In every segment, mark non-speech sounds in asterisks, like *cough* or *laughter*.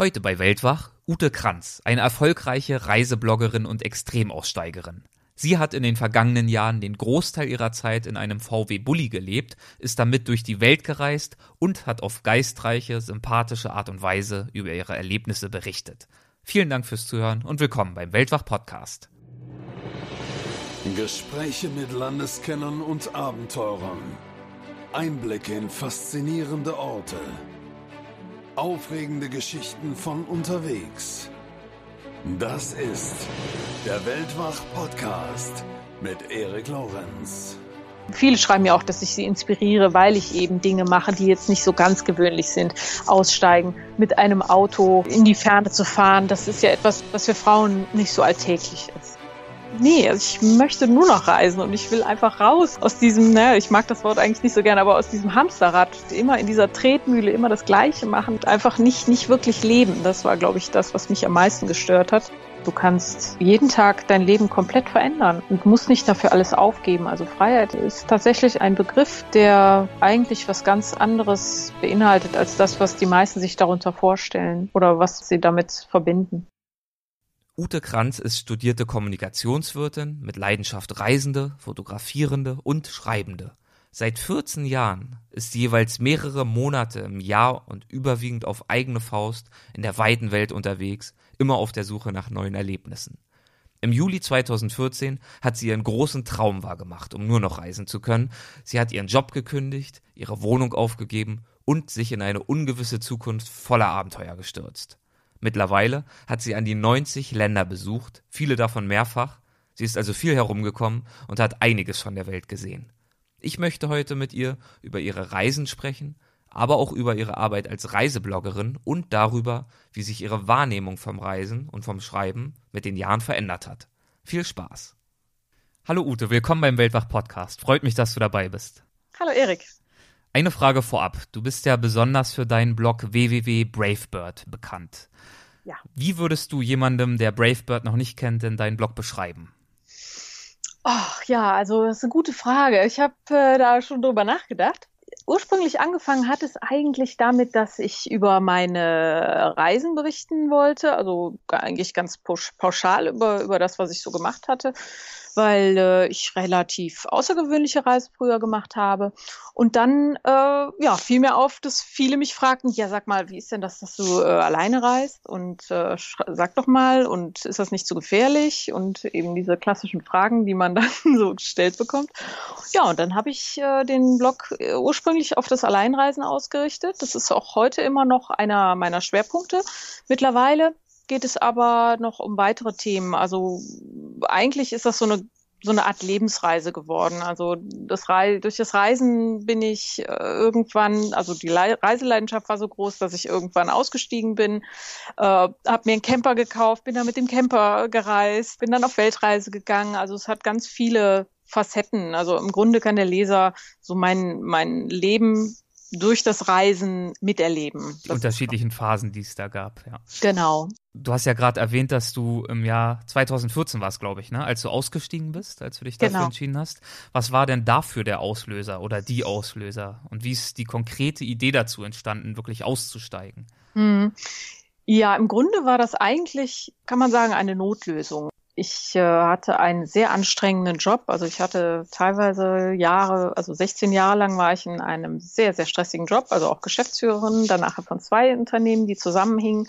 Heute bei Weltwach Ute Kranz, eine erfolgreiche Reisebloggerin und Extremaussteigerin. Sie hat in den vergangenen Jahren den Großteil ihrer Zeit in einem VW Bulli gelebt, ist damit durch die Welt gereist und hat auf geistreiche, sympathische Art und Weise über ihre Erlebnisse berichtet. Vielen Dank fürs Zuhören und willkommen beim Weltwach Podcast. Gespräche mit Landeskennern und Abenteurern. Einblicke in faszinierende Orte Aufregende Geschichten von unterwegs. Das ist der Weltwach-Podcast mit Erik Lorenz. Viele schreiben mir auch, dass ich sie inspiriere, weil ich eben Dinge mache, die jetzt nicht so ganz gewöhnlich sind. Aussteigen, mit einem Auto in die Ferne zu fahren, das ist ja etwas, was für Frauen nicht so alltäglich ist nee, also ich möchte nur noch reisen und ich will einfach raus aus diesem, ne, ich mag das Wort eigentlich nicht so gerne, aber aus diesem Hamsterrad, immer in dieser Tretmühle, immer das Gleiche machen einfach nicht, nicht wirklich leben. Das war, glaube ich, das, was mich am meisten gestört hat. Du kannst jeden Tag dein Leben komplett verändern und musst nicht dafür alles aufgeben. Also Freiheit ist tatsächlich ein Begriff, der eigentlich was ganz anderes beinhaltet als das, was die meisten sich darunter vorstellen oder was sie damit verbinden. Ute Kranz ist studierte Kommunikationswirtin, mit Leidenschaft Reisende, Fotografierende und Schreibende. Seit 14 Jahren ist sie jeweils mehrere Monate im Jahr und überwiegend auf eigene Faust in der weiten Welt unterwegs, immer auf der Suche nach neuen Erlebnissen. Im Juli 2014 hat sie ihren großen Traum wahrgemacht, um nur noch reisen zu können. Sie hat ihren Job gekündigt, ihre Wohnung aufgegeben und sich in eine ungewisse Zukunft voller Abenteuer gestürzt. Mittlerweile hat sie an die 90 Länder besucht, viele davon mehrfach. Sie ist also viel herumgekommen und hat einiges von der Welt gesehen. Ich möchte heute mit ihr über ihre Reisen sprechen, aber auch über ihre Arbeit als Reisebloggerin und darüber, wie sich ihre Wahrnehmung vom Reisen und vom Schreiben mit den Jahren verändert hat. Viel Spaß. Hallo Ute, willkommen beim Weltwach Podcast. Freut mich, dass du dabei bist. Hallo Erik. Eine Frage vorab. Du bist ja besonders für deinen Blog www.bravebird bekannt. Ja. Wie würdest du jemandem, der Bravebird noch nicht kennt, denn deinen Blog beschreiben? Ach ja, also das ist eine gute Frage. Ich habe äh, da schon drüber nachgedacht. Ursprünglich angefangen hat es eigentlich damit, dass ich über meine Reisen berichten wollte, also eigentlich ganz pauschal über, über das, was ich so gemacht hatte weil äh, ich relativ außergewöhnliche Reisen früher gemacht habe. Und dann äh, ja, fiel mir auf, dass viele mich fragten, ja, sag mal, wie ist denn das, dass du äh, alleine reist? Und äh, sag doch mal, und ist das nicht zu so gefährlich? Und eben diese klassischen Fragen, die man *laughs* dann so gestellt bekommt. Ja, und dann habe ich äh, den Blog äh, ursprünglich auf das Alleinreisen ausgerichtet. Das ist auch heute immer noch einer meiner Schwerpunkte. Mittlerweile geht es aber noch um weitere Themen. Also eigentlich ist das so eine so eine Art Lebensreise geworden. Also das Re durch das Reisen bin ich äh, irgendwann, also die Le Reiseleidenschaft war so groß, dass ich irgendwann ausgestiegen bin, äh, habe mir einen Camper gekauft, bin dann mit dem Camper gereist, bin dann auf Weltreise gegangen. Also es hat ganz viele Facetten. Also im Grunde kann der Leser so mein mein Leben durch das Reisen miterleben. Die unterschiedlichen Phasen, die es da gab, ja. Genau. Du hast ja gerade erwähnt, dass du im Jahr 2014 warst, glaube ich, ne, als du ausgestiegen bist, als du dich dafür genau. entschieden hast. Was war denn dafür der Auslöser oder die Auslöser? Und wie ist die konkrete Idee dazu entstanden, wirklich auszusteigen? Hm. Ja, im Grunde war das eigentlich, kann man sagen, eine Notlösung. Ich äh, hatte einen sehr anstrengenden Job. Also ich hatte teilweise Jahre, also 16 Jahre lang war ich in einem sehr, sehr stressigen Job, also auch Geschäftsführerin, danach von zwei Unternehmen, die zusammenhingen.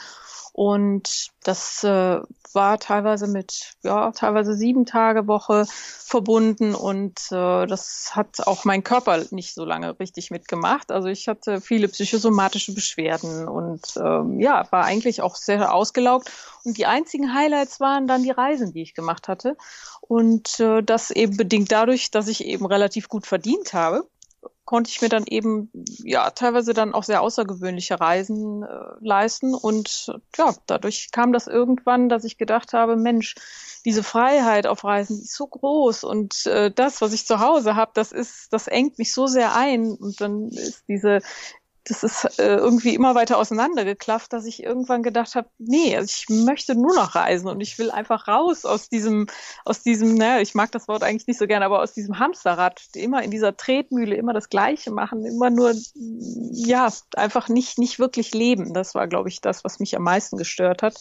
Und das äh, war teilweise mit, ja, teilweise sieben Tage Woche verbunden und äh, das hat auch mein Körper nicht so lange richtig mitgemacht. Also ich hatte viele psychosomatische Beschwerden und ähm, ja, war eigentlich auch sehr ausgelaugt. Und die einzigen Highlights waren dann die Reisen, die ich gemacht hatte. Und äh, das eben bedingt dadurch, dass ich eben relativ gut verdient habe konnte ich mir dann eben ja teilweise dann auch sehr außergewöhnliche Reisen äh, leisten. Und ja dadurch kam das irgendwann, dass ich gedacht habe, Mensch, diese Freiheit auf Reisen ist so groß und äh, das, was ich zu Hause habe, das ist, das engt mich so sehr ein. Und dann ist diese das ist äh, irgendwie immer weiter auseinandergeklafft, dass ich irgendwann gedacht habe, nee, also ich möchte nur noch reisen und ich will einfach raus aus diesem, aus diesem, naja, ich mag das Wort eigentlich nicht so gerne, aber aus diesem Hamsterrad, immer in dieser Tretmühle, immer das Gleiche machen, immer nur, ja, einfach nicht, nicht wirklich leben. Das war, glaube ich, das, was mich am meisten gestört hat.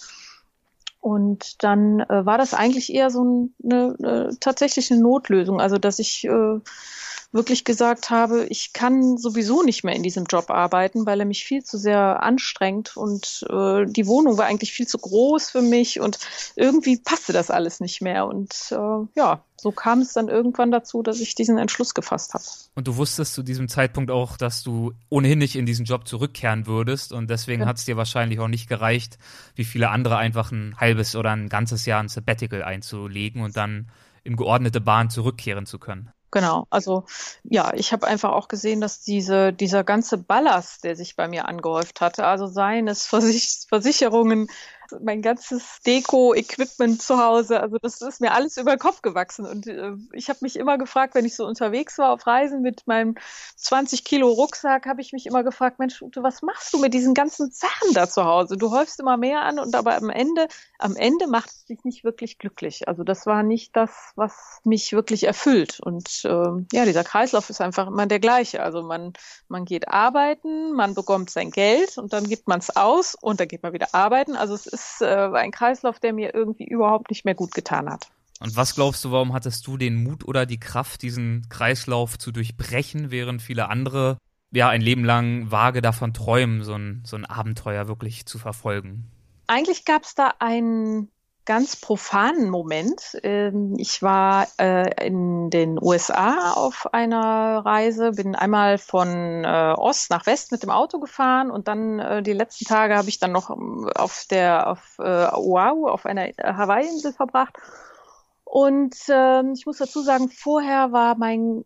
Und dann äh, war das eigentlich eher so eine, eine tatsächlich eine Notlösung, also dass ich äh, wirklich gesagt habe, ich kann sowieso nicht mehr in diesem Job arbeiten, weil er mich viel zu sehr anstrengt und äh, die Wohnung war eigentlich viel zu groß für mich und irgendwie passte das alles nicht mehr. Und äh, ja, so kam es dann irgendwann dazu, dass ich diesen Entschluss gefasst habe. Und du wusstest zu diesem Zeitpunkt auch, dass du ohnehin nicht in diesen Job zurückkehren würdest und deswegen ja. hat es dir wahrscheinlich auch nicht gereicht, wie viele andere einfach ein halbes oder ein ganzes Jahr ein Sabbatical einzulegen und dann in geordnete Bahn zurückkehren zu können. Genau, also ja, ich habe einfach auch gesehen, dass diese, dieser ganze Ballast, der sich bei mir angehäuft hatte, also seien es Versich Versicherungen, mein ganzes Deko-Equipment zu Hause. Also das ist mir alles über den Kopf gewachsen. Und äh, ich habe mich immer gefragt, wenn ich so unterwegs war auf Reisen mit meinem 20 Kilo Rucksack, habe ich mich immer gefragt, Mensch, Ute, was machst du mit diesen ganzen Sachen da zu Hause? Du häufst immer mehr an und aber am Ende, am Ende macht es dich nicht wirklich glücklich. Also das war nicht das, was mich wirklich erfüllt. Und äh, ja, dieser Kreislauf ist einfach immer der gleiche. Also man, man geht arbeiten, man bekommt sein Geld und dann gibt man es aus und dann geht man wieder arbeiten. Also es ist ist äh, ein Kreislauf, der mir irgendwie überhaupt nicht mehr gut getan hat. Und was glaubst du, warum hattest du den Mut oder die Kraft, diesen Kreislauf zu durchbrechen, während viele andere ja ein Leben lang vage davon träumen, so ein, so ein Abenteuer wirklich zu verfolgen? Eigentlich gab es da einen ganz profanen Moment. Ähm, ich war äh, in den USA auf einer Reise, bin einmal von äh, Ost nach West mit dem Auto gefahren und dann äh, die letzten Tage habe ich dann noch ähm, auf der auf Oahu auf einer Hawaii-Insel verbracht. Und äh, ich muss dazu sagen, vorher war mein,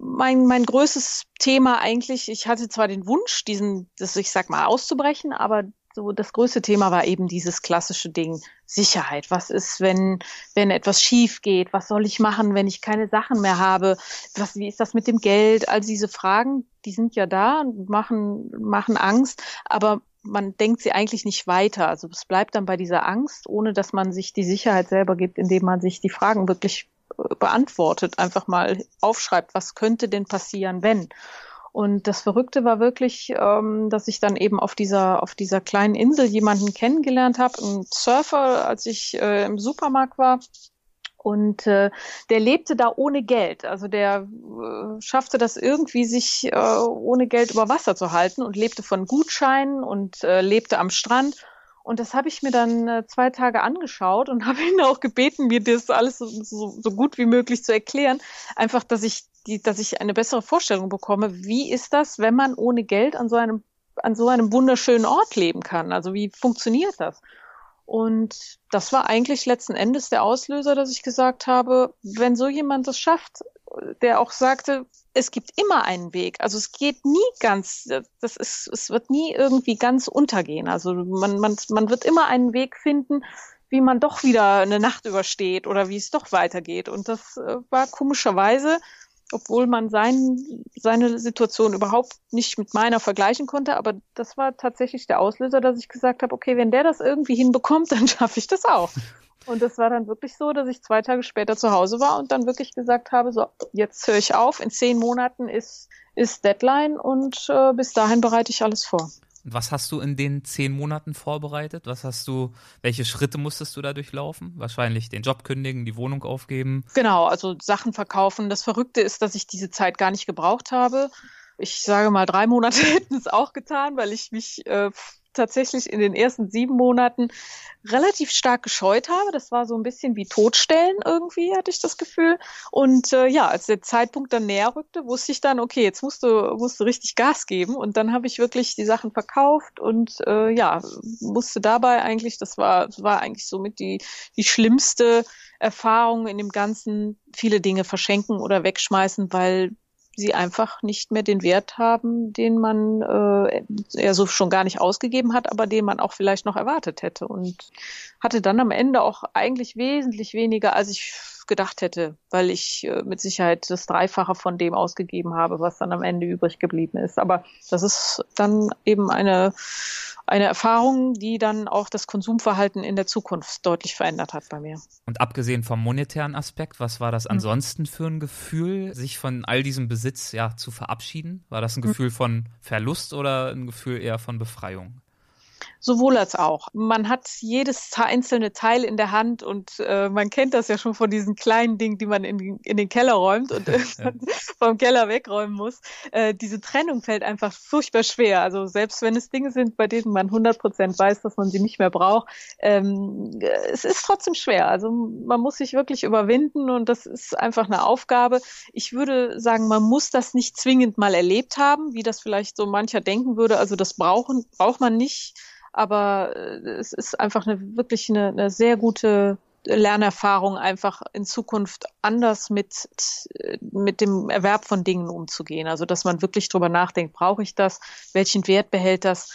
mein, mein größtes Thema eigentlich, ich hatte zwar den Wunsch, diesen, das ich sag mal, auszubrechen, aber so das größte Thema war eben dieses klassische Ding Sicherheit. Was ist, wenn, wenn etwas schief geht? Was soll ich machen, wenn ich keine Sachen mehr habe? Was, wie ist das mit dem Geld? All diese Fragen, die sind ja da und machen, machen Angst, aber man denkt sie eigentlich nicht weiter. Also es bleibt dann bei dieser Angst, ohne dass man sich die Sicherheit selber gibt, indem man sich die Fragen wirklich äh, beantwortet, einfach mal aufschreibt, was könnte denn passieren, wenn. Und das Verrückte war wirklich, ähm, dass ich dann eben auf dieser, auf dieser kleinen Insel jemanden kennengelernt habe, einen Surfer, als ich äh, im Supermarkt war. Und äh, der lebte da ohne Geld. Also der äh, schaffte das irgendwie, sich äh, ohne Geld über Wasser zu halten und lebte von Gutscheinen und äh, lebte am Strand. Und das habe ich mir dann äh, zwei Tage angeschaut und *laughs* habe ihn auch gebeten, mir das alles so, so, so gut wie möglich zu erklären. Einfach, dass ich die, dass ich eine bessere Vorstellung bekomme, wie ist das, wenn man ohne Geld an so einem, an so einem wunderschönen Ort leben kann? Also wie funktioniert das? Und das war eigentlich letzten Endes der Auslöser, dass ich gesagt habe, wenn so jemand das schafft, der auch sagte, es gibt immer einen Weg. Also es geht nie ganz, das ist, es wird nie irgendwie ganz untergehen. Also man, man, man wird immer einen Weg finden, wie man doch wieder eine Nacht übersteht oder wie es doch weitergeht. Und das äh, war komischerweise obwohl man sein, seine Situation überhaupt nicht mit meiner vergleichen konnte. Aber das war tatsächlich der Auslöser, dass ich gesagt habe, okay, wenn der das irgendwie hinbekommt, *laughs* dann schaffe ich das auch. Und das war dann wirklich so, dass ich zwei Tage später zu Hause war und dann wirklich gesagt habe, so, jetzt höre ich auf, in zehn Monaten ist, ist Deadline und äh, bis dahin bereite ich alles vor. Was hast du in den zehn Monaten vorbereitet? Was hast du, welche Schritte musstest du da durchlaufen? Wahrscheinlich den Job kündigen, die Wohnung aufgeben. Genau, also Sachen verkaufen. Das Verrückte ist, dass ich diese Zeit gar nicht gebraucht habe. Ich sage mal, drei Monate *laughs* hätten es auch getan, weil ich mich äh, tatsächlich in den ersten sieben Monaten relativ stark gescheut habe. Das war so ein bisschen wie Totstellen irgendwie, hatte ich das Gefühl. Und äh, ja, als der Zeitpunkt dann näher rückte, wusste ich dann, okay, jetzt musst du, musst du richtig Gas geben. Und dann habe ich wirklich die Sachen verkauft und äh, ja, musste dabei eigentlich, das war, war eigentlich somit die, die schlimmste Erfahrung in dem Ganzen, viele Dinge verschenken oder wegschmeißen, weil sie einfach nicht mehr den Wert haben, den man äh, ja so schon gar nicht ausgegeben hat, aber den man auch vielleicht noch erwartet hätte. Und hatte dann am Ende auch eigentlich wesentlich weniger, als ich gedacht hätte, weil ich äh, mit Sicherheit das Dreifache von dem ausgegeben habe, was dann am Ende übrig geblieben ist. Aber das ist dann eben eine, eine Erfahrung, die dann auch das Konsumverhalten in der Zukunft deutlich verändert hat bei mir. Und abgesehen vom monetären Aspekt, was war das hm. ansonsten für ein Gefühl, sich von all diesem Besitz ja zu verabschieden? War das ein hm. Gefühl von Verlust oder ein Gefühl eher von Befreiung? Sowohl als auch. Man hat jedes einzelne Teil in der Hand und äh, man kennt das ja schon von diesen kleinen Dingen, die man in, in den Keller räumt und *laughs* *laughs* ja. vom Keller wegräumen muss. Äh, diese Trennung fällt einfach furchtbar schwer. Also selbst wenn es Dinge sind, bei denen man 100 Prozent weiß, dass man sie nicht mehr braucht, ähm, es ist trotzdem schwer. Also man muss sich wirklich überwinden und das ist einfach eine Aufgabe. Ich würde sagen, man muss das nicht zwingend mal erlebt haben, wie das vielleicht so mancher denken würde. Also das brauchen, braucht man nicht aber äh, es ist einfach eine wirklich eine, eine sehr gute Lernerfahrung, einfach in Zukunft anders mit, mit dem Erwerb von Dingen umzugehen. Also, dass man wirklich drüber nachdenkt, brauche ich das? Welchen Wert behält das?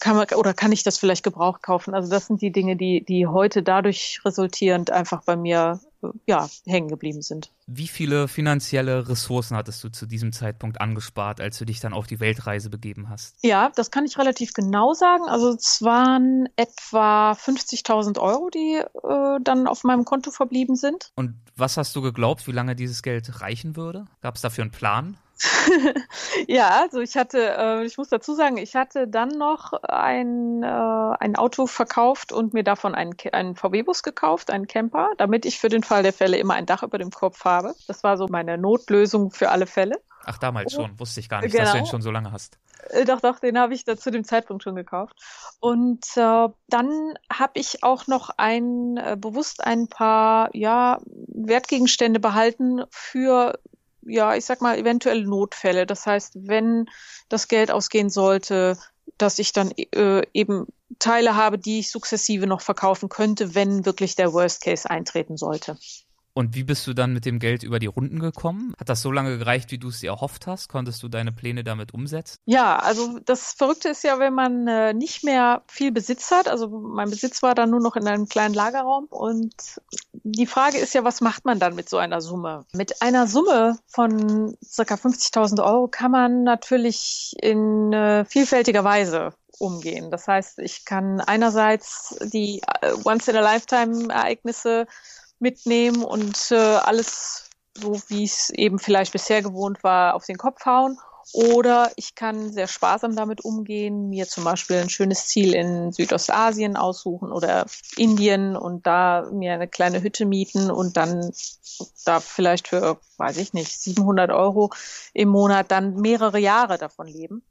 Kann man, oder kann ich das vielleicht gebraucht kaufen? Also, das sind die Dinge, die, die heute dadurch resultierend einfach bei mir ja, hängen geblieben sind. Wie viele finanzielle Ressourcen hattest du zu diesem Zeitpunkt angespart, als du dich dann auf die Weltreise begeben hast? Ja, das kann ich relativ genau sagen. Also es waren etwa 50.000 Euro, die äh, dann auf meinem Konto verblieben sind. Und was hast du geglaubt, wie lange dieses Geld reichen würde? Gab es dafür einen Plan? *laughs* ja, also ich hatte, äh, ich muss dazu sagen, ich hatte dann noch ein, äh, ein Auto verkauft und mir davon einen, einen VW-Bus gekauft, einen Camper, damit ich für den Fall der Fälle immer ein Dach über dem Kopf habe. Das war so meine Notlösung für alle Fälle. Ach, damals oh. schon. Wusste ich gar nicht, genau. dass du ihn schon so lange hast. Äh, doch, doch, den habe ich da zu dem Zeitpunkt schon gekauft. Und äh, dann habe ich auch noch ein äh, bewusst ein paar ja Wertgegenstände behalten für ja, ich sag mal, eventuell Notfälle. Das heißt, wenn das Geld ausgehen sollte, dass ich dann äh, eben Teile habe, die ich sukzessive noch verkaufen könnte, wenn wirklich der Worst Case eintreten sollte. Und wie bist du dann mit dem Geld über die Runden gekommen? Hat das so lange gereicht, wie du es dir erhofft hast? Konntest du deine Pläne damit umsetzen? Ja, also das Verrückte ist ja, wenn man äh, nicht mehr viel Besitz hat. Also mein Besitz war dann nur noch in einem kleinen Lagerraum. Und die Frage ist ja, was macht man dann mit so einer Summe? Mit einer Summe von circa 50.000 Euro kann man natürlich in äh, vielfältiger Weise umgehen. Das heißt, ich kann einerseits die äh, Once-in-a-Lifetime-Ereignisse mitnehmen und äh, alles, so wie es eben vielleicht bisher gewohnt war, auf den Kopf hauen. Oder ich kann sehr sparsam damit umgehen, mir zum Beispiel ein schönes Ziel in Südostasien aussuchen oder Indien und da mir eine kleine Hütte mieten und dann da vielleicht für, weiß ich nicht, 700 Euro im Monat dann mehrere Jahre davon leben.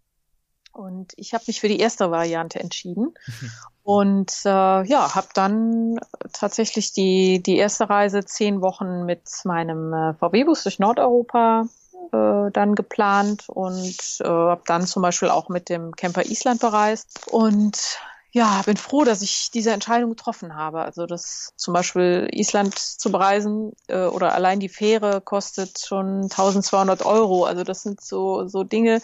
Und ich habe mich für die erste Variante entschieden. Mhm. Und äh, ja, habe dann tatsächlich die, die erste Reise zehn Wochen mit meinem äh, VW-Bus durch Nordeuropa äh, dann geplant und äh, habe dann zum Beispiel auch mit dem Camper Island bereist. Und ja, bin froh, dass ich diese Entscheidung getroffen habe. Also das zum Beispiel Island zu bereisen äh, oder allein die Fähre kostet schon 1200 Euro. Also das sind so, so Dinge,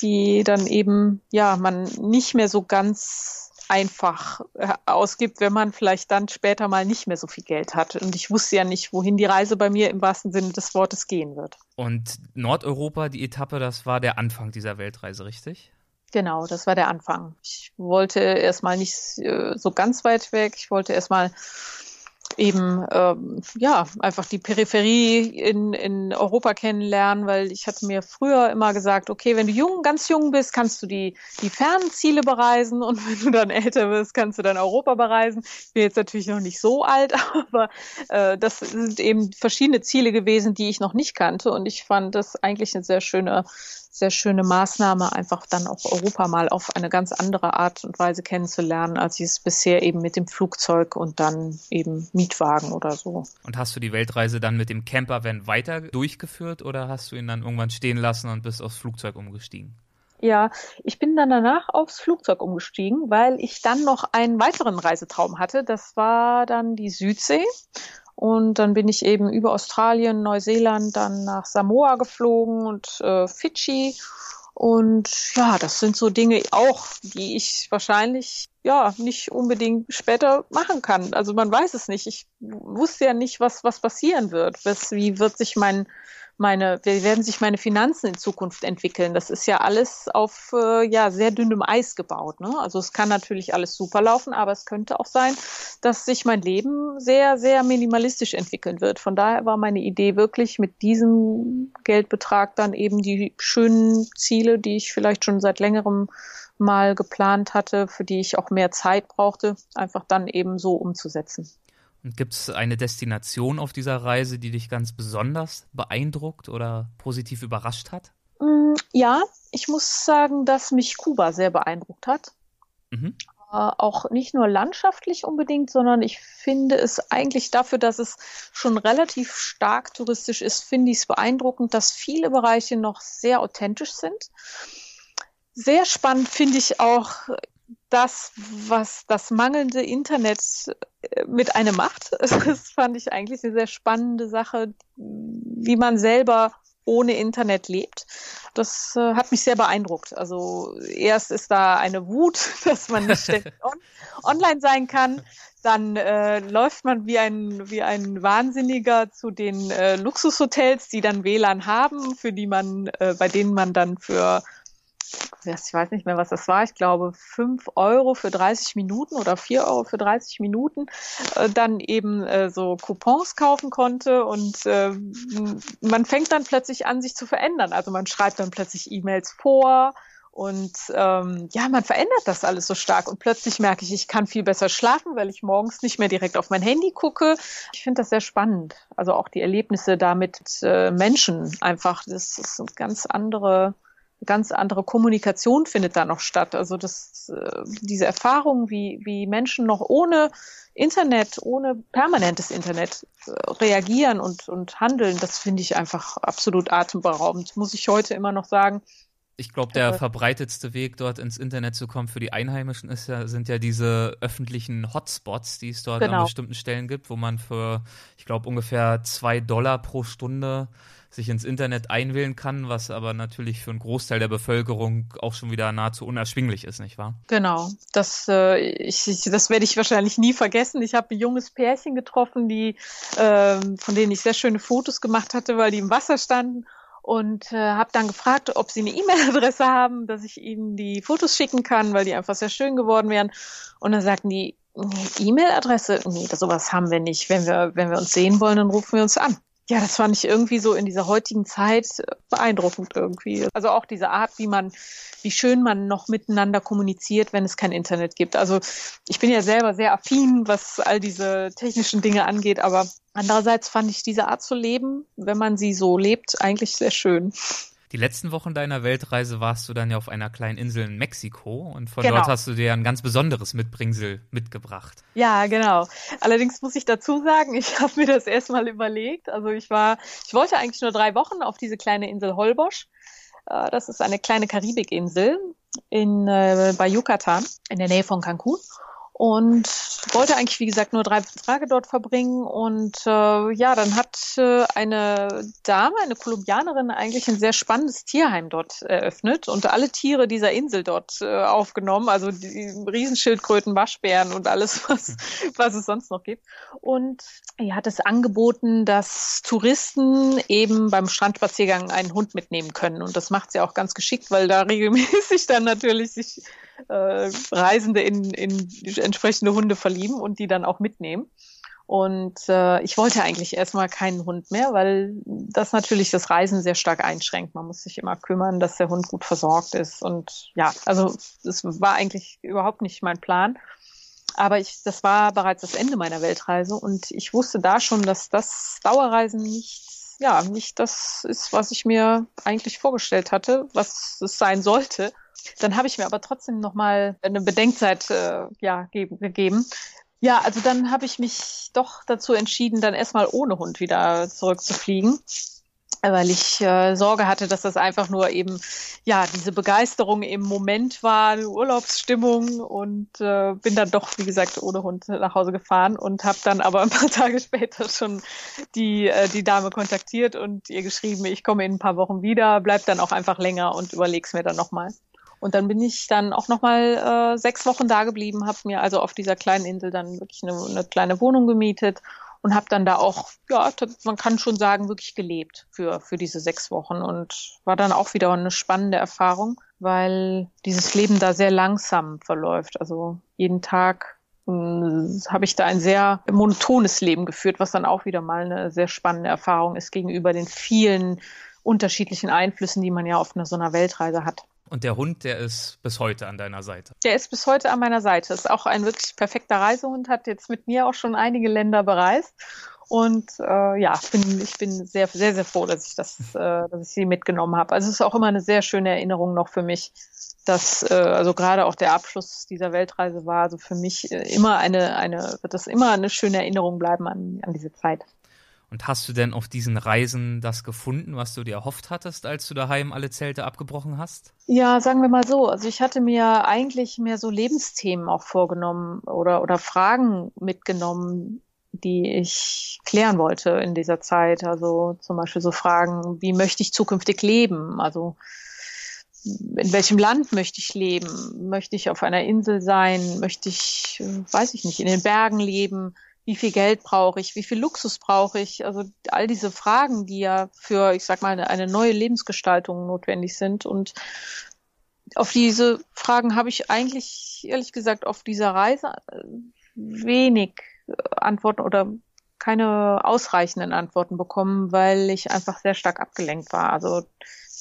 die dann eben, ja, man nicht mehr so ganz einfach äh, ausgibt, wenn man vielleicht dann später mal nicht mehr so viel Geld hat. Und ich wusste ja nicht, wohin die Reise bei mir im wahrsten Sinne des Wortes gehen wird. Und Nordeuropa, die Etappe, das war der Anfang dieser Weltreise, richtig? Genau, das war der Anfang. Ich wollte erstmal nicht äh, so ganz weit weg. Ich wollte erstmal eben ähm, ja einfach die Peripherie in, in Europa kennenlernen, weil ich hatte mir früher immer gesagt, okay, wenn du jung, ganz jung bist, kannst du die, die fernen Ziele bereisen und *laughs* wenn du dann älter bist, kannst du dann Europa bereisen. Ich bin jetzt natürlich noch nicht so alt, *laughs* aber äh, das sind eben verschiedene Ziele gewesen, die ich noch nicht kannte und ich fand das eigentlich eine sehr schöne sehr schöne Maßnahme, einfach dann auch Europa mal auf eine ganz andere Art und Weise kennenzulernen, als ich es bisher eben mit dem Flugzeug und dann eben Mietwagen oder so. Und hast du die Weltreise dann mit dem Campervan weiter durchgeführt oder hast du ihn dann irgendwann stehen lassen und bist aufs Flugzeug umgestiegen? Ja, ich bin dann danach aufs Flugzeug umgestiegen, weil ich dann noch einen weiteren Reisetraum hatte. Das war dann die Südsee. Und dann bin ich eben über Australien, Neuseeland, dann nach Samoa geflogen und äh, Fidschi Und ja, das sind so Dinge auch, die ich wahrscheinlich ja nicht unbedingt später machen kann. Also man weiß es nicht. Ich wusste ja nicht, was was passieren wird. Was, wie wird sich mein meine, wie werden sich meine Finanzen in Zukunft entwickeln? Das ist ja alles auf äh, ja sehr dünnem Eis gebaut. Ne? Also es kann natürlich alles super laufen, aber es könnte auch sein, dass sich mein Leben sehr, sehr minimalistisch entwickeln wird. Von daher war meine Idee wirklich mit diesem Geldbetrag dann eben die schönen Ziele, die ich vielleicht schon seit längerem mal geplant hatte, für die ich auch mehr Zeit brauchte, einfach dann eben so umzusetzen. Gibt es eine Destination auf dieser Reise, die dich ganz besonders beeindruckt oder positiv überrascht hat? Mm, ja, ich muss sagen, dass mich Kuba sehr beeindruckt hat. Mhm. Äh, auch nicht nur landschaftlich unbedingt, sondern ich finde es eigentlich dafür, dass es schon relativ stark touristisch ist, finde ich es beeindruckend, dass viele Bereiche noch sehr authentisch sind. Sehr spannend finde ich auch das, was das mangelnde Internet äh, mit einem macht. *laughs* Das fand ich eigentlich eine sehr spannende Sache, wie man selber ohne Internet lebt. Das äh, hat mich sehr beeindruckt. Also erst ist da eine Wut, *laughs* dass man nicht ständig *laughs* on online sein kann. Dann äh, läuft man wie ein, wie ein Wahnsinniger zu den äh, Luxushotels, die dann WLAN haben, für die man, äh, bei denen man dann für ich weiß nicht mehr, was das war, ich glaube fünf Euro für 30 Minuten oder vier Euro für 30 Minuten äh, dann eben äh, so Coupons kaufen konnte und äh, man fängt dann plötzlich an, sich zu verändern. Also man schreibt dann plötzlich E-Mails vor und ähm, ja, man verändert das alles so stark und plötzlich merke ich, ich kann viel besser schlafen, weil ich morgens nicht mehr direkt auf mein Handy gucke. Ich finde das sehr spannend. Also auch die Erlebnisse da mit äh, Menschen einfach, das ist eine ganz andere ganz andere Kommunikation findet da noch statt. Also das, äh, diese Erfahrung, wie, wie Menschen noch ohne Internet, ohne permanentes Internet äh, reagieren und, und handeln, das finde ich einfach absolut atemberaubend, muss ich heute immer noch sagen. Ich glaube, der verbreitetste Weg, dort ins Internet zu kommen für die Einheimischen, ist ja, sind ja diese öffentlichen Hotspots, die es dort genau. an bestimmten Stellen gibt, wo man für, ich glaube, ungefähr zwei Dollar pro Stunde sich ins Internet einwählen kann, was aber natürlich für einen Großteil der Bevölkerung auch schon wieder nahezu unerschwinglich ist, nicht wahr? Genau, das, äh, ich, ich, das werde ich wahrscheinlich nie vergessen. Ich habe ein junges Pärchen getroffen, die, äh, von denen ich sehr schöne Fotos gemacht hatte, weil die im Wasser standen und äh, habe dann gefragt, ob sie eine E-Mail-Adresse haben, dass ich ihnen die Fotos schicken kann, weil die einfach sehr schön geworden wären. Und dann sagten die, E-Mail-Adresse, nee, sowas haben wir nicht. Wenn wir, wenn wir uns sehen wollen, dann rufen wir uns an ja, das fand ich irgendwie so in dieser heutigen Zeit beeindruckend irgendwie. Also auch diese Art, wie man, wie schön man noch miteinander kommuniziert, wenn es kein Internet gibt. Also ich bin ja selber sehr affin, was all diese technischen Dinge angeht, aber andererseits fand ich diese Art zu leben, wenn man sie so lebt, eigentlich sehr schön. Die letzten Wochen deiner Weltreise warst du dann ja auf einer kleinen Insel in Mexiko und von genau. dort hast du dir ein ganz besonderes Mitbringsel mitgebracht. Ja, genau. Allerdings muss ich dazu sagen, ich *laughs* habe mir das erstmal überlegt. Also ich war, ich wollte eigentlich nur drei Wochen auf diese kleine Insel Holbosch. Äh, das ist eine kleine Karibikinsel in, äh, bei Yucatan in der Nähe von Cancun und wollte eigentlich, wie gesagt, nur drei Tage dort verbringen. Und äh, ja, dann hat äh, eine Dame, eine Kolumbianerin, eigentlich ein sehr spannendes Tierheim dort eröffnet und alle Tiere dieser Insel dort äh, aufgenommen, also die Riesenschildkröten, Waschbären und alles, *laughs* was, was es sonst noch gibt. Und er hat es angeboten, dass Touristen eben beim Strandspaziergang einen Hund mitnehmen können. Und das macht sie auch ganz geschickt, weil da regelmäßig dann natürlich sich äh, Reisende in, in entsprechende Hunde verlieben und die dann auch mitnehmen. Und äh, ich wollte eigentlich erstmal keinen Hund mehr, weil das natürlich das Reisen sehr stark einschränkt. Man muss sich immer kümmern, dass der Hund gut versorgt ist. Und ja, also das war eigentlich überhaupt nicht mein Plan. Aber ich, das war bereits das Ende meiner Weltreise und ich wusste da schon, dass das Dauerreisen nicht, ja, nicht das ist, was ich mir eigentlich vorgestellt hatte, was es sein sollte. Dann habe ich mir aber trotzdem nochmal eine Bedenkzeit äh, ja, geben, gegeben. Ja, also dann habe ich mich doch dazu entschieden, dann erstmal ohne Hund wieder zurückzufliegen. weil ich äh, Sorge hatte, dass das einfach nur eben ja diese Begeisterung im Moment war, eine Urlaubsstimmung und äh, bin dann doch wie gesagt ohne Hund nach Hause gefahren und habe dann aber ein paar *laughs* Tage später schon die äh, die Dame kontaktiert und ihr geschrieben, ich komme in ein paar Wochen wieder, bleib dann auch einfach länger und überleg's mir dann nochmal. Und dann bin ich dann auch nochmal äh, sechs Wochen da geblieben, habe mir also auf dieser kleinen Insel dann wirklich eine, eine kleine Wohnung gemietet und habe dann da auch, ja, man kann schon sagen, wirklich gelebt für, für diese sechs Wochen und war dann auch wieder eine spannende Erfahrung, weil dieses Leben da sehr langsam verläuft. Also jeden Tag hm, habe ich da ein sehr monotones Leben geführt, was dann auch wieder mal eine sehr spannende Erfahrung ist gegenüber den vielen unterschiedlichen Einflüssen, die man ja auf einer, so einer Weltreise hat. Und der Hund, der ist bis heute an deiner Seite. Der ist bis heute an meiner Seite. Ist auch ein wirklich perfekter Reisehund, hat jetzt mit mir auch schon einige Länder bereist. Und äh, ja, bin, ich bin sehr, sehr, sehr froh, dass ich das, äh, dass ich sie mitgenommen habe. Also es ist auch immer eine sehr schöne Erinnerung noch für mich, dass äh, also gerade auch der Abschluss dieser Weltreise war also für mich äh, immer eine, eine, wird das immer eine schöne Erinnerung bleiben an, an diese Zeit. Und hast du denn auf diesen Reisen das gefunden, was du dir erhofft hattest, als du daheim alle Zelte abgebrochen hast? Ja, sagen wir mal so. Also ich hatte mir eigentlich mehr so Lebensthemen auch vorgenommen oder, oder Fragen mitgenommen, die ich klären wollte in dieser Zeit. Also zum Beispiel so Fragen, wie möchte ich zukünftig leben? Also in welchem Land möchte ich leben? Möchte ich auf einer Insel sein? Möchte ich, weiß ich nicht, in den Bergen leben? Wie viel Geld brauche ich, wie viel Luxus brauche ich, also all diese Fragen, die ja für, ich sag mal, eine, neue Lebensgestaltung notwendig sind. Und auf diese Fragen habe ich eigentlich, ehrlich gesagt, auf dieser Reise äh, wenig Antworten oder keine ausreichenden Antworten bekommen, weil ich einfach sehr stark abgelenkt war. Also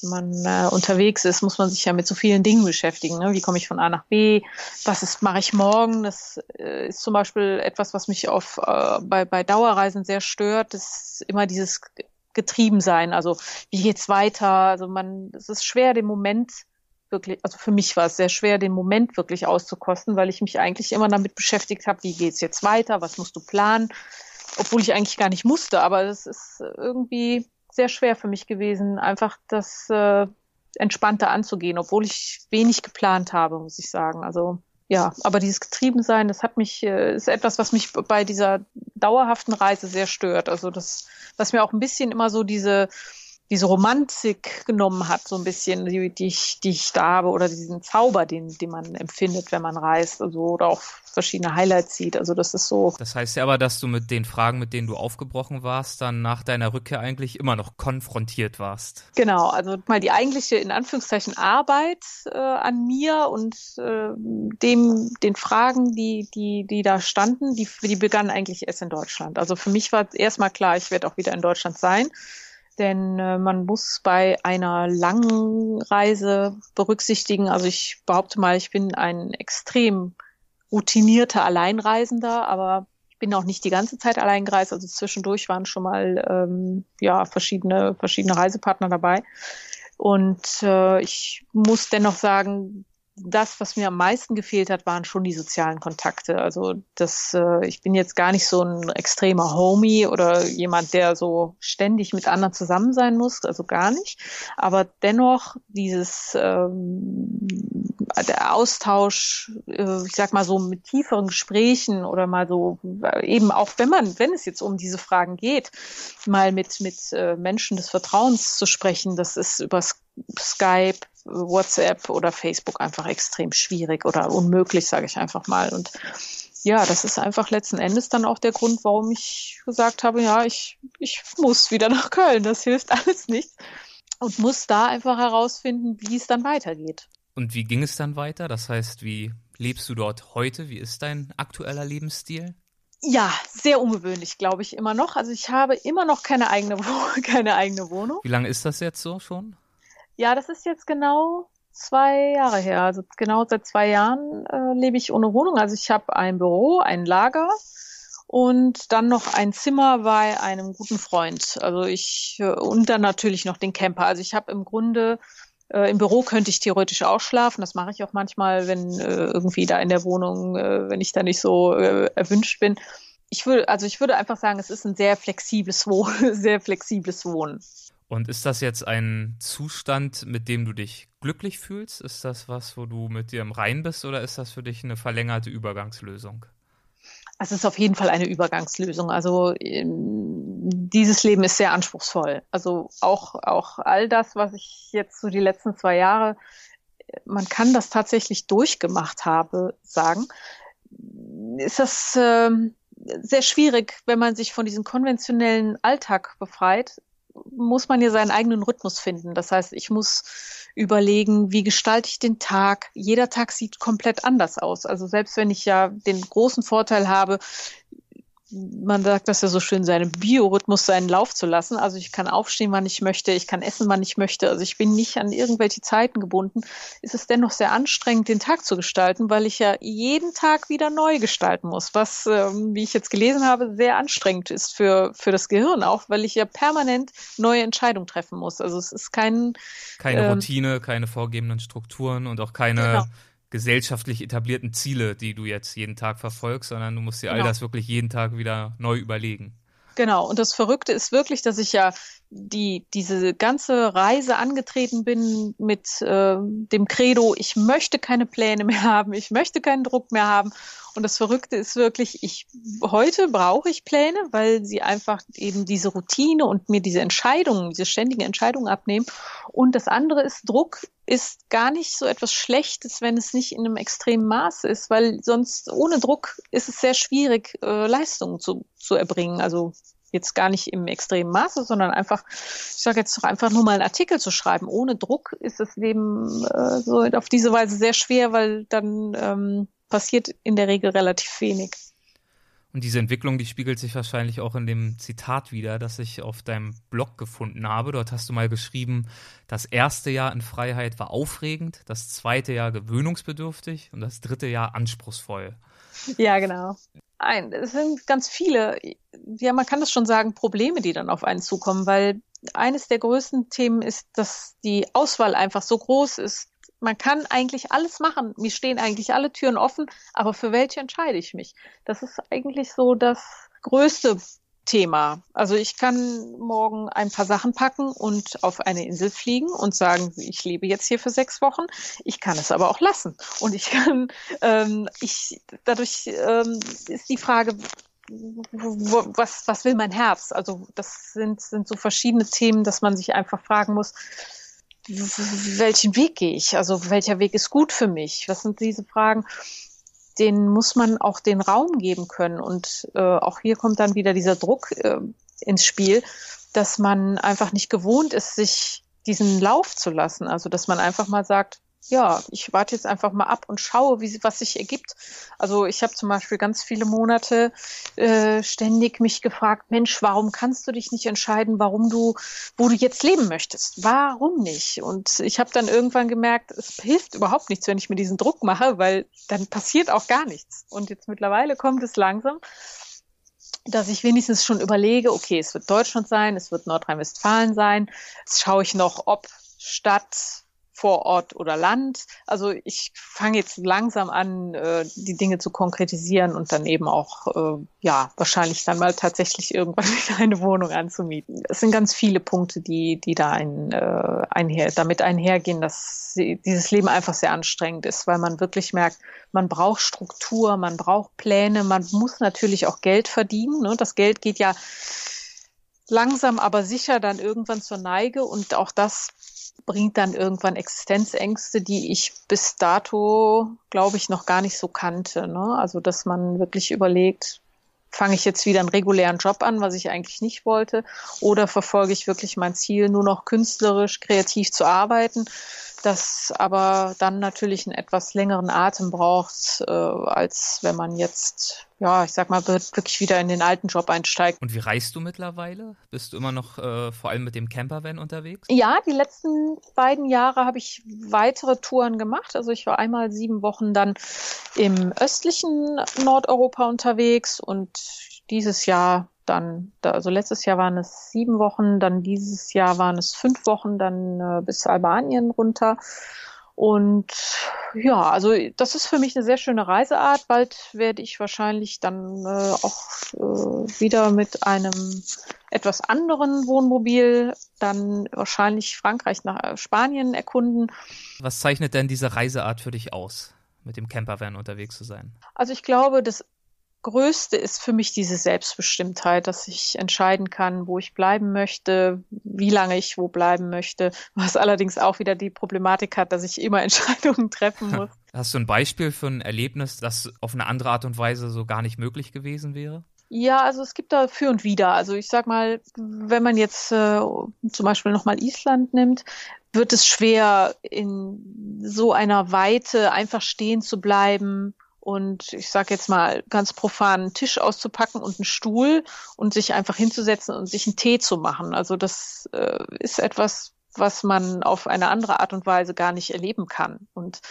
man äh, unterwegs ist, muss man sich ja mit so vielen Dingen beschäftigen. Ne? Wie komme ich von A nach B? Was ist, mache ich morgen? Das äh, ist zum Beispiel etwas, was mich auf, äh, bei, bei Dauerreisen sehr stört. Das ist immer dieses Getriebensein. Also wie geht's weiter? Also man, es ist schwer, den Moment wirklich, also für mich war es sehr schwer, den Moment wirklich auszukosten, weil ich mich eigentlich immer damit beschäftigt habe, wie geht's jetzt weiter? Was musst du planen? Obwohl ich eigentlich gar nicht musste, aber es ist irgendwie sehr schwer für mich gewesen, einfach das äh, entspannter anzugehen, obwohl ich wenig geplant habe, muss ich sagen. Also ja, aber dieses Getriebensein, das hat mich, äh, ist etwas, was mich bei dieser dauerhaften Reise sehr stört. Also das, was mir auch ein bisschen immer so diese diese Romantik genommen hat, so ein bisschen, die, die, ich, die ich da habe, oder diesen Zauber, den, den man empfindet, wenn man reist, also, oder auch verschiedene Highlights sieht. Also das ist so. Das heißt ja aber, dass du mit den Fragen, mit denen du aufgebrochen warst, dann nach deiner Rückkehr eigentlich immer noch konfrontiert warst. Genau, also mal die eigentliche, in Anführungszeichen, Arbeit äh, an mir und äh, dem, den Fragen, die, die, die da standen, die, die begannen eigentlich erst in Deutschland. Also für mich war erstmal klar, ich werde auch wieder in Deutschland sein. Denn äh, man muss bei einer langen Reise berücksichtigen, also ich behaupte mal, ich bin ein extrem routinierter Alleinreisender, aber ich bin auch nicht die ganze Zeit allein gereist. Also zwischendurch waren schon mal ähm, ja verschiedene verschiedene Reisepartner dabei. Und äh, ich muss dennoch sagen, das, was mir am meisten gefehlt hat, waren schon die sozialen Kontakte. Also das, äh, ich bin jetzt gar nicht so ein extremer Homie oder jemand, der so ständig mit anderen zusammen sein muss, also gar nicht. Aber dennoch dieses ähm, der Austausch, äh, ich sag mal so mit tieferen Gesprächen oder mal so äh, eben auch wenn man, wenn es jetzt um diese Fragen geht, mal mit mit äh, Menschen des Vertrauens zu sprechen, das ist über Skype, WhatsApp oder Facebook einfach extrem schwierig oder unmöglich, sage ich einfach mal. Und ja, das ist einfach letzten Endes dann auch der Grund, warum ich gesagt habe, ja, ich, ich muss wieder nach Köln. Das hilft *laughs* alles nichts. Und muss da einfach herausfinden, wie es dann weitergeht. Und wie ging es dann weiter? Das heißt, wie lebst du dort heute? Wie ist dein aktueller Lebensstil? Ja, sehr ungewöhnlich, glaube ich, immer noch. Also ich habe immer noch keine eigene, *laughs* keine eigene Wohnung. Wie lange ist das jetzt so schon? Ja, das ist jetzt genau zwei Jahre her. Also genau seit zwei Jahren äh, lebe ich ohne Wohnung. Also ich habe ein Büro, ein Lager und dann noch ein Zimmer bei einem guten Freund. Also ich äh, und dann natürlich noch den Camper. Also ich habe im Grunde äh, im Büro könnte ich theoretisch auch schlafen. Das mache ich auch manchmal, wenn äh, irgendwie da in der Wohnung, äh, wenn ich da nicht so äh, erwünscht bin. Ich würde, also ich würde einfach sagen, es ist ein sehr flexibles Wohnen, *laughs* sehr flexibles Wohnen. Und ist das jetzt ein Zustand, mit dem du dich glücklich fühlst? Ist das was, wo du mit dir im Rein bist oder ist das für dich eine verlängerte Übergangslösung? Es ist auf jeden Fall eine Übergangslösung. Also ähm, dieses Leben ist sehr anspruchsvoll. Also auch, auch all das, was ich jetzt so die letzten zwei Jahre, man kann das tatsächlich durchgemacht habe, sagen, ist das äh, sehr schwierig, wenn man sich von diesem konventionellen Alltag befreit, muss man ja seinen eigenen Rhythmus finden. Das heißt, ich muss überlegen, wie gestalte ich den Tag. Jeder Tag sieht komplett anders aus. Also selbst wenn ich ja den großen Vorteil habe, man sagt das ja so schön, seinem Biorhythmus seinen Lauf zu lassen. Also ich kann aufstehen, wann ich möchte, ich kann essen, wann ich möchte. Also ich bin nicht an irgendwelche Zeiten gebunden. Ist es dennoch sehr anstrengend, den Tag zu gestalten, weil ich ja jeden Tag wieder neu gestalten muss, was, ähm, wie ich jetzt gelesen habe, sehr anstrengend ist für, für das Gehirn auch, weil ich ja permanent neue Entscheidungen treffen muss. Also es ist kein... Keine ähm, Routine, keine vorgegebenen Strukturen und auch keine... Genau gesellschaftlich etablierten Ziele, die du jetzt jeden Tag verfolgst, sondern du musst dir genau. all das wirklich jeden Tag wieder neu überlegen. Genau, und das Verrückte ist wirklich, dass ich ja die, diese ganze Reise angetreten bin mit äh, dem Credo, ich möchte keine Pläne mehr haben, ich möchte keinen Druck mehr haben. Und das Verrückte ist wirklich, ich heute brauche ich Pläne, weil sie einfach eben diese Routine und mir diese Entscheidungen, diese ständigen Entscheidungen abnehmen. Und das andere ist, Druck ist gar nicht so etwas Schlechtes, wenn es nicht in einem extremen Maß ist, weil sonst ohne Druck ist es sehr schwierig, äh, Leistungen zu, zu erbringen. Also jetzt gar nicht im extremen Maße, sondern einfach, ich sage jetzt doch einfach nur mal einen Artikel zu schreiben. Ohne Druck ist das Leben äh, so auf diese Weise sehr schwer, weil dann ähm, passiert in der Regel relativ wenig. Und diese Entwicklung, die spiegelt sich wahrscheinlich auch in dem Zitat wieder, das ich auf deinem Blog gefunden habe. Dort hast du mal geschrieben, das erste Jahr in Freiheit war aufregend, das zweite Jahr gewöhnungsbedürftig und das dritte Jahr anspruchsvoll. Ja, genau. Ein, es sind ganz viele, ja, man kann das schon sagen, Probleme, die dann auf einen zukommen, weil eines der größten Themen ist, dass die Auswahl einfach so groß ist. Man kann eigentlich alles machen. Mir stehen eigentlich alle Türen offen, aber für welche entscheide ich mich? Das ist eigentlich so das größte Thema. Also ich kann morgen ein paar Sachen packen und auf eine Insel fliegen und sagen, ich lebe jetzt hier für sechs Wochen. Ich kann es aber auch lassen. Und ich kann, ähm, ich, dadurch ähm, ist die Frage, was, was will mein Herz? Also das sind, sind so verschiedene Themen, dass man sich einfach fragen muss, welchen Weg gehe ich? Also welcher Weg ist gut für mich? Was sind diese Fragen? Den muss man auch den Raum geben können. Und äh, auch hier kommt dann wieder dieser Druck äh, ins Spiel, dass man einfach nicht gewohnt ist, sich diesen Lauf zu lassen. Also dass man einfach mal sagt, ja, ich warte jetzt einfach mal ab und schaue, wie, was sich ergibt. Also ich habe zum Beispiel ganz viele Monate äh, ständig mich gefragt, Mensch, warum kannst du dich nicht entscheiden, warum du, wo du jetzt leben möchtest? Warum nicht? Und ich habe dann irgendwann gemerkt, es hilft überhaupt nichts, wenn ich mir diesen Druck mache, weil dann passiert auch gar nichts. Und jetzt mittlerweile kommt es langsam, dass ich wenigstens schon überlege, okay, es wird Deutschland sein, es wird Nordrhein-Westfalen sein. Jetzt schaue ich noch, ob Stadt, vor Ort oder Land. Also ich fange jetzt langsam an, äh, die Dinge zu konkretisieren und dann eben auch, äh, ja, wahrscheinlich dann mal tatsächlich irgendwann *laughs* wieder eine Wohnung anzumieten. Es sind ganz viele Punkte, die, die da ein, äh, einher, damit einhergehen, dass dieses Leben einfach sehr anstrengend ist, weil man wirklich merkt, man braucht Struktur, man braucht Pläne, man muss natürlich auch Geld verdienen. Ne? Das Geld geht ja langsam aber sicher dann irgendwann zur Neige und auch das bringt dann irgendwann Existenzängste, die ich bis dato, glaube ich, noch gar nicht so kannte. Ne? Also, dass man wirklich überlegt, fange ich jetzt wieder einen regulären Job an, was ich eigentlich nicht wollte, oder verfolge ich wirklich mein Ziel, nur noch künstlerisch, kreativ zu arbeiten das aber dann natürlich einen etwas längeren Atem braucht, äh, als wenn man jetzt, ja, ich sag mal, wirklich wieder in den alten Job einsteigt. Und wie reist du mittlerweile? Bist du immer noch äh, vor allem mit dem Campervan unterwegs? Ja, die letzten beiden Jahre habe ich weitere Touren gemacht. Also ich war einmal sieben Wochen dann im östlichen Nordeuropa unterwegs und dieses Jahr dann, da, also letztes Jahr waren es sieben Wochen, dann dieses Jahr waren es fünf Wochen, dann äh, bis Albanien runter. Und ja, also das ist für mich eine sehr schöne Reiseart. Bald werde ich wahrscheinlich dann äh, auch äh, wieder mit einem etwas anderen Wohnmobil dann wahrscheinlich Frankreich nach äh, Spanien erkunden. Was zeichnet denn diese Reiseart für dich aus, mit dem Campervan unterwegs zu sein? Also ich glaube, das Größte ist für mich diese Selbstbestimmtheit, dass ich entscheiden kann, wo ich bleiben möchte, wie lange ich wo bleiben möchte, *laughs* was allerdings auch wieder die Problematik hat, dass ich immer *laughs* Entscheidungen treffen muss. Hast du ein Beispiel für ein Erlebnis, das auf eine andere Art und Weise so gar nicht möglich gewesen wäre? Ja, also es gibt da für und wieder. Also ich sag mal, wenn man jetzt äh, zum Beispiel nochmal Island nimmt, wird es schwer, in so einer Weite einfach stehen zu bleiben und ich sage jetzt mal ganz profan einen Tisch auszupacken und einen Stuhl und sich einfach hinzusetzen und sich einen Tee zu machen. Also das äh, ist etwas, was man auf eine andere Art und Weise gar nicht erleben kann. Und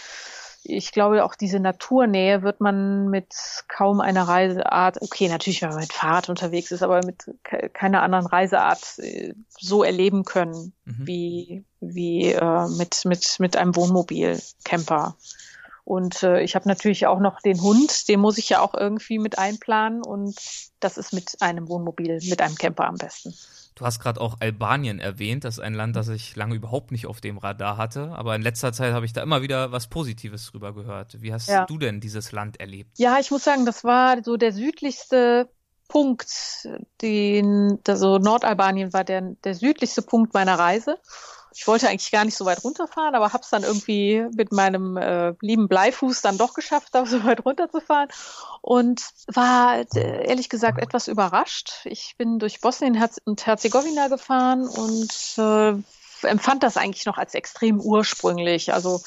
ich glaube, auch diese Naturnähe wird man mit kaum einer Reiseart, okay, natürlich, wenn man mit Fahrrad unterwegs ist, aber mit keiner anderen Reiseart äh, so erleben können, mhm. wie, wie äh, mit, mit, mit einem Wohnmobil, Camper. Und äh, ich habe natürlich auch noch den Hund, den muss ich ja auch irgendwie mit einplanen und das ist mit einem Wohnmobil, mit einem Camper am besten. Du hast gerade auch Albanien erwähnt, das ist ein Land, das ich lange überhaupt nicht auf dem Radar hatte, aber in letzter Zeit habe ich da immer wieder was Positives drüber gehört. Wie hast ja. du denn dieses Land erlebt? Ja, ich muss sagen, das war so der südlichste Punkt, den, also Nordalbanien war der, der südlichste Punkt meiner Reise ich wollte eigentlich gar nicht so weit runterfahren, aber habe es dann irgendwie mit meinem äh, lieben Bleifuß dann doch geschafft, da *laughs* so weit runterzufahren und war äh, ehrlich gesagt etwas überrascht. Ich bin durch Bosnien und Herzegowina gefahren und äh, empfand das eigentlich noch als extrem ursprünglich, also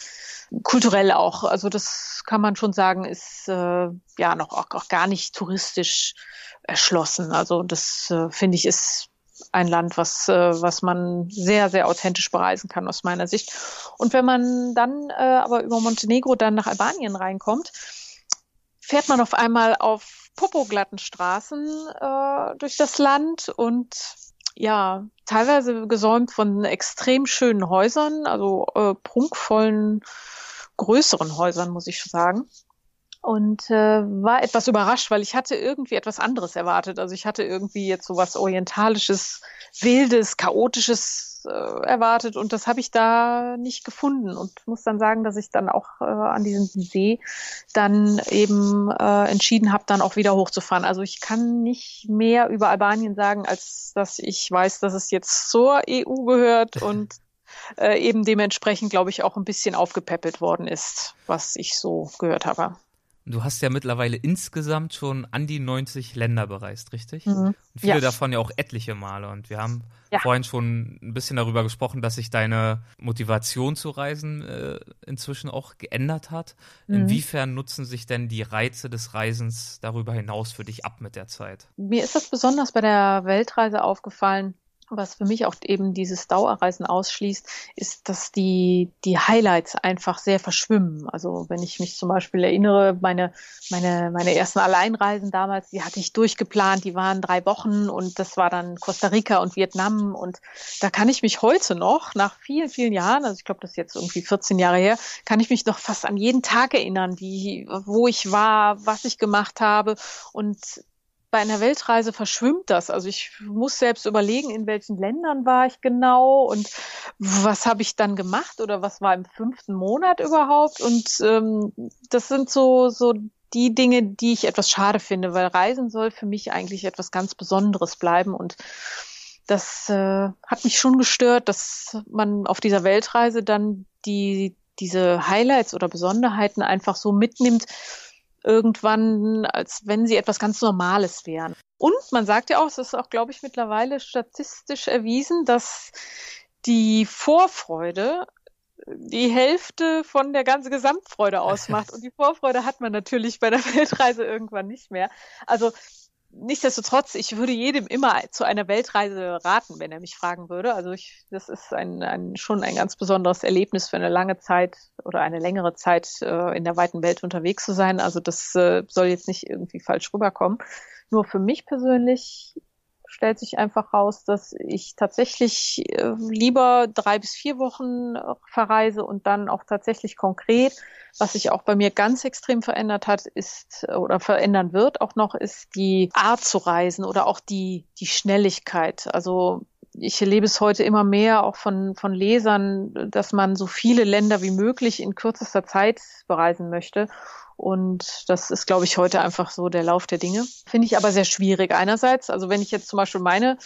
kulturell auch. Also das kann man schon sagen, ist äh, ja noch auch, auch gar nicht touristisch erschlossen. Also das äh, finde ich ist ein Land, was, äh, was man sehr, sehr authentisch bereisen kann aus meiner Sicht. Und wenn man dann äh, aber über Montenegro dann nach Albanien reinkommt, fährt man auf einmal auf popoglatten Straßen äh, durch das Land und ja, teilweise gesäumt von extrem schönen Häusern, also äh, prunkvollen, größeren Häusern, muss ich sagen und äh, war etwas überrascht, weil ich hatte irgendwie etwas anderes erwartet. Also ich hatte irgendwie jetzt so was orientalisches, wildes, chaotisches äh, erwartet und das habe ich da nicht gefunden und muss dann sagen, dass ich dann auch äh, an diesem See dann eben äh, entschieden habe, dann auch wieder hochzufahren. Also ich kann nicht mehr über Albanien sagen, als dass ich weiß, dass es jetzt zur EU gehört *laughs* und äh, eben dementsprechend, glaube ich, auch ein bisschen aufgepäppelt worden ist, was ich so gehört habe. Du hast ja mittlerweile insgesamt schon an die 90 Länder bereist, richtig? Mhm. Und viele ja. davon ja auch etliche Male. Und wir haben ja. vorhin schon ein bisschen darüber gesprochen, dass sich deine Motivation zu reisen äh, inzwischen auch geändert hat. Mhm. Inwiefern nutzen sich denn die Reize des Reisens darüber hinaus für dich ab mit der Zeit? Mir ist das besonders bei der Weltreise aufgefallen, was für mich auch eben dieses Dauerreisen ausschließt, ist, dass die, die Highlights einfach sehr verschwimmen. Also wenn ich mich zum Beispiel erinnere, meine, meine, meine ersten Alleinreisen damals, die hatte ich durchgeplant, die waren drei Wochen und das war dann Costa Rica und Vietnam und da kann ich mich heute noch, nach vielen, vielen Jahren, also ich glaube, das ist jetzt irgendwie 14 Jahre her, kann ich mich noch fast an jeden Tag erinnern, wie, wo ich war, was ich gemacht habe und bei einer Weltreise verschwimmt das. Also ich muss selbst überlegen, in welchen Ländern war ich genau und was habe ich dann gemacht oder was war im fünften Monat überhaupt. Und ähm, das sind so, so die Dinge, die ich etwas schade finde, weil Reisen soll für mich eigentlich etwas ganz Besonderes bleiben und das äh, hat mich schon gestört, dass man auf dieser Weltreise dann die diese Highlights oder Besonderheiten einfach so mitnimmt, irgendwann, als wenn sie etwas ganz Normales wären. Und man sagt ja auch, es ist auch, glaube ich, mittlerweile statistisch erwiesen, dass die Vorfreude die Hälfte von der ganzen Gesamtfreude ausmacht. *laughs* Und die Vorfreude hat man natürlich bei der Weltreise irgendwann nicht mehr. Also nichtsdestotrotz, ich würde jedem immer zu einer Weltreise raten, wenn er mich fragen würde. Also ich, das ist ein, ein, schon ein ganz besonderes Erlebnis für eine lange Zeit oder eine längere Zeit äh, in der weiten Welt unterwegs zu sein. Also das äh, soll jetzt nicht irgendwie falsch rüberkommen. Nur für mich persönlich stellt sich einfach raus, dass ich tatsächlich äh, lieber drei bis vier Wochen äh, verreise und dann auch tatsächlich konkret, was sich auch bei mir ganz extrem verändert hat, ist oder verändern wird auch noch, ist die Art zu reisen oder auch die, die Schnelligkeit. Also ich erlebe es heute immer mehr auch von, von Lesern, dass man so viele Länder wie möglich in kürzester Zeit bereisen möchte. Und das ist, glaube ich, heute einfach so der Lauf der Dinge. Finde ich aber sehr schwierig. Einerseits, also wenn ich jetzt zum Beispiel meine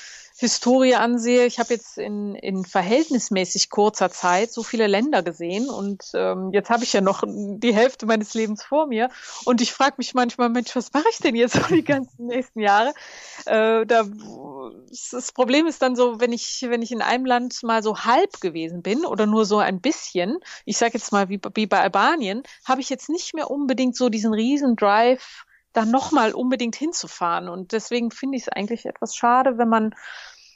Historie ansehe, ich habe jetzt in, in verhältnismäßig kurzer Zeit so viele Länder gesehen und ähm, jetzt habe ich ja noch die Hälfte meines Lebens vor mir und ich frage mich manchmal, Mensch, was mache ich denn jetzt so die ganzen nächsten Jahre? Äh, da, das Problem ist dann so, wenn ich wenn ich in einem Land mal so halb gewesen bin oder nur so ein bisschen, ich sage jetzt mal wie, wie bei Albanien, habe ich jetzt nicht mehr unbedingt so diesen riesen Drive da nochmal unbedingt hinzufahren. Und deswegen finde ich es eigentlich etwas schade, wenn man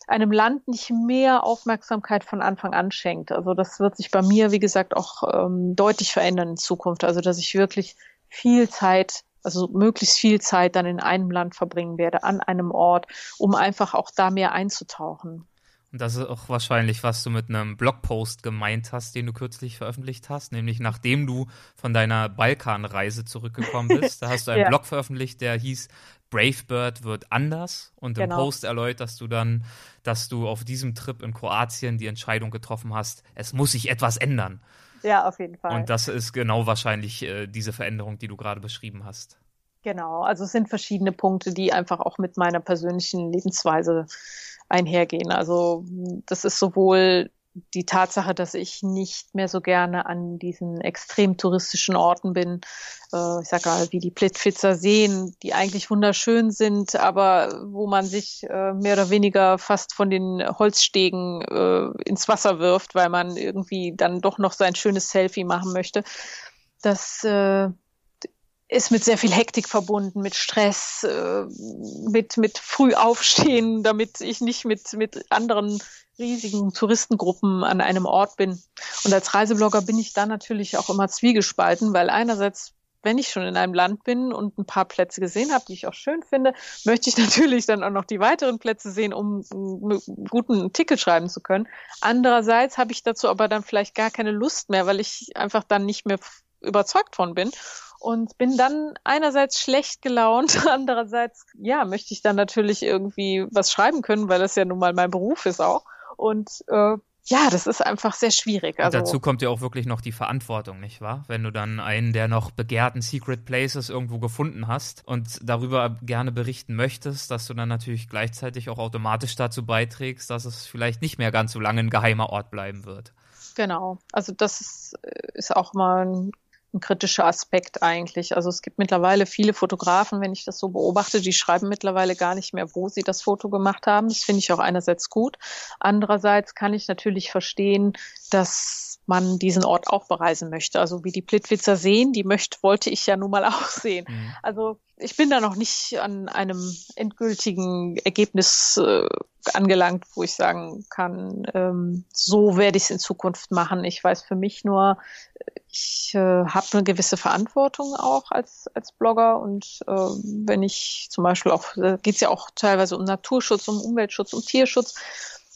einem Land nicht mehr Aufmerksamkeit von Anfang an schenkt. Also das wird sich bei mir, wie gesagt, auch ähm, deutlich verändern in Zukunft. Also dass ich wirklich viel Zeit, also möglichst viel Zeit dann in einem Land verbringen werde, an einem Ort, um einfach auch da mehr einzutauchen. Und das ist auch wahrscheinlich, was du mit einem Blogpost gemeint hast, den du kürzlich veröffentlicht hast, nämlich nachdem du von deiner Balkanreise zurückgekommen *laughs* bist. Da hast du einen ja. Blog veröffentlicht, der hieß Brave Bird wird anders. Und im genau. Post erläuterst du dann, dass du auf diesem Trip in Kroatien die Entscheidung getroffen hast, es muss sich etwas ändern. Ja, auf jeden Fall. Und das ist genau wahrscheinlich äh, diese Veränderung, die du gerade beschrieben hast. Genau, also es sind verschiedene Punkte, die einfach auch mit meiner persönlichen Lebensweise einhergehen. Also das ist sowohl die Tatsache, dass ich nicht mehr so gerne an diesen extrem touristischen Orten bin. Äh, ich sage mal, wie die Plitwitzer Seen, die eigentlich wunderschön sind, aber wo man sich äh, mehr oder weniger fast von den Holzstegen äh, ins Wasser wirft, weil man irgendwie dann doch noch sein schönes Selfie machen möchte. Das äh, ist mit sehr viel Hektik verbunden, mit Stress, äh, mit, mit früh aufstehen, *laughs* damit ich nicht mit, mit anderen riesigen Touristengruppen an einem Ort bin. Und als Reiseblogger bin ich da natürlich auch immer zwiegespalten, weil einerseits, wenn ich schon in einem Land bin und ein paar Plätze gesehen habe, die ich auch schön finde, möchte ich *laughs* natürlich dann auch noch die weiteren Plätze sehen, um einen guten Ticket schreiben zu können. Andererseits habe ich dazu aber dann vielleicht gar keine Lust mehr, weil ich einfach dann nicht mehr überzeugt von bin und bin dann einerseits schlecht gelaunt, *laughs* andererseits, ja, möchte ich dann natürlich irgendwie was schreiben können, weil das ja nun mal mein Beruf ist auch. Und äh, ja, das ist einfach sehr schwierig. Also, dazu kommt ja auch wirklich noch die Verantwortung, nicht wahr? Wenn du dann einen der noch begehrten Secret Places irgendwo gefunden hast und darüber gerne berichten möchtest, dass du dann natürlich gleichzeitig auch automatisch dazu beiträgst, dass es vielleicht nicht mehr ganz so lange ein geheimer Ort bleiben wird. Genau. Also das ist, äh, ist auch mal ein ein kritischer Aspekt eigentlich. Also es gibt mittlerweile viele Fotografen, wenn ich das so beobachte, die schreiben mittlerweile gar nicht mehr, wo sie das Foto gemacht haben. Das finde ich auch einerseits gut. Andererseits kann ich natürlich verstehen, dass man diesen Ort auch bereisen möchte. Also wie die Plitwitzer sehen, die möchte, wollte ich ja nun mal *laughs* auch sehen. Mhm. Also ich bin da noch nicht an einem endgültigen Ergebnis äh, angelangt, wo ich sagen kann, ähm, so werde ich es in Zukunft machen. Ich weiß für mich nur, ich äh, habe eine gewisse Verantwortung auch als, als Blogger und äh, wenn ich zum Beispiel auch, äh, geht es ja auch teilweise um Naturschutz, um Umweltschutz, um Tierschutz.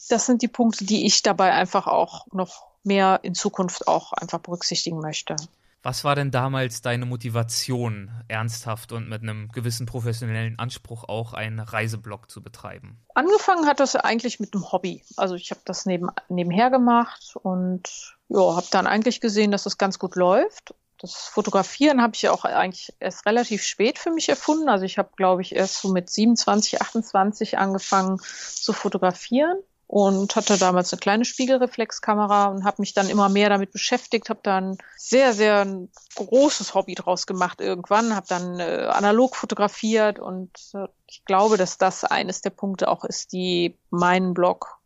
Das sind die Punkte, die ich dabei einfach auch noch mehr in Zukunft auch einfach berücksichtigen möchte. Was war denn damals deine Motivation, ernsthaft und mit einem gewissen professionellen Anspruch auch einen Reiseblog zu betreiben? Angefangen hat das eigentlich mit einem Hobby. Also ich habe das neben, nebenher gemacht und ja, habe dann eigentlich gesehen, dass das ganz gut läuft. Das Fotografieren habe ich ja auch eigentlich erst relativ spät für mich erfunden. Also ich habe, glaube ich, erst so mit 27, 28 angefangen zu fotografieren und hatte damals eine kleine Spiegelreflexkamera und habe mich dann immer mehr damit beschäftigt, habe dann sehr, sehr ein großes Hobby draus gemacht irgendwann, habe dann äh, analog fotografiert und äh, ich glaube, dass das eines der Punkte auch ist, die meinen Blog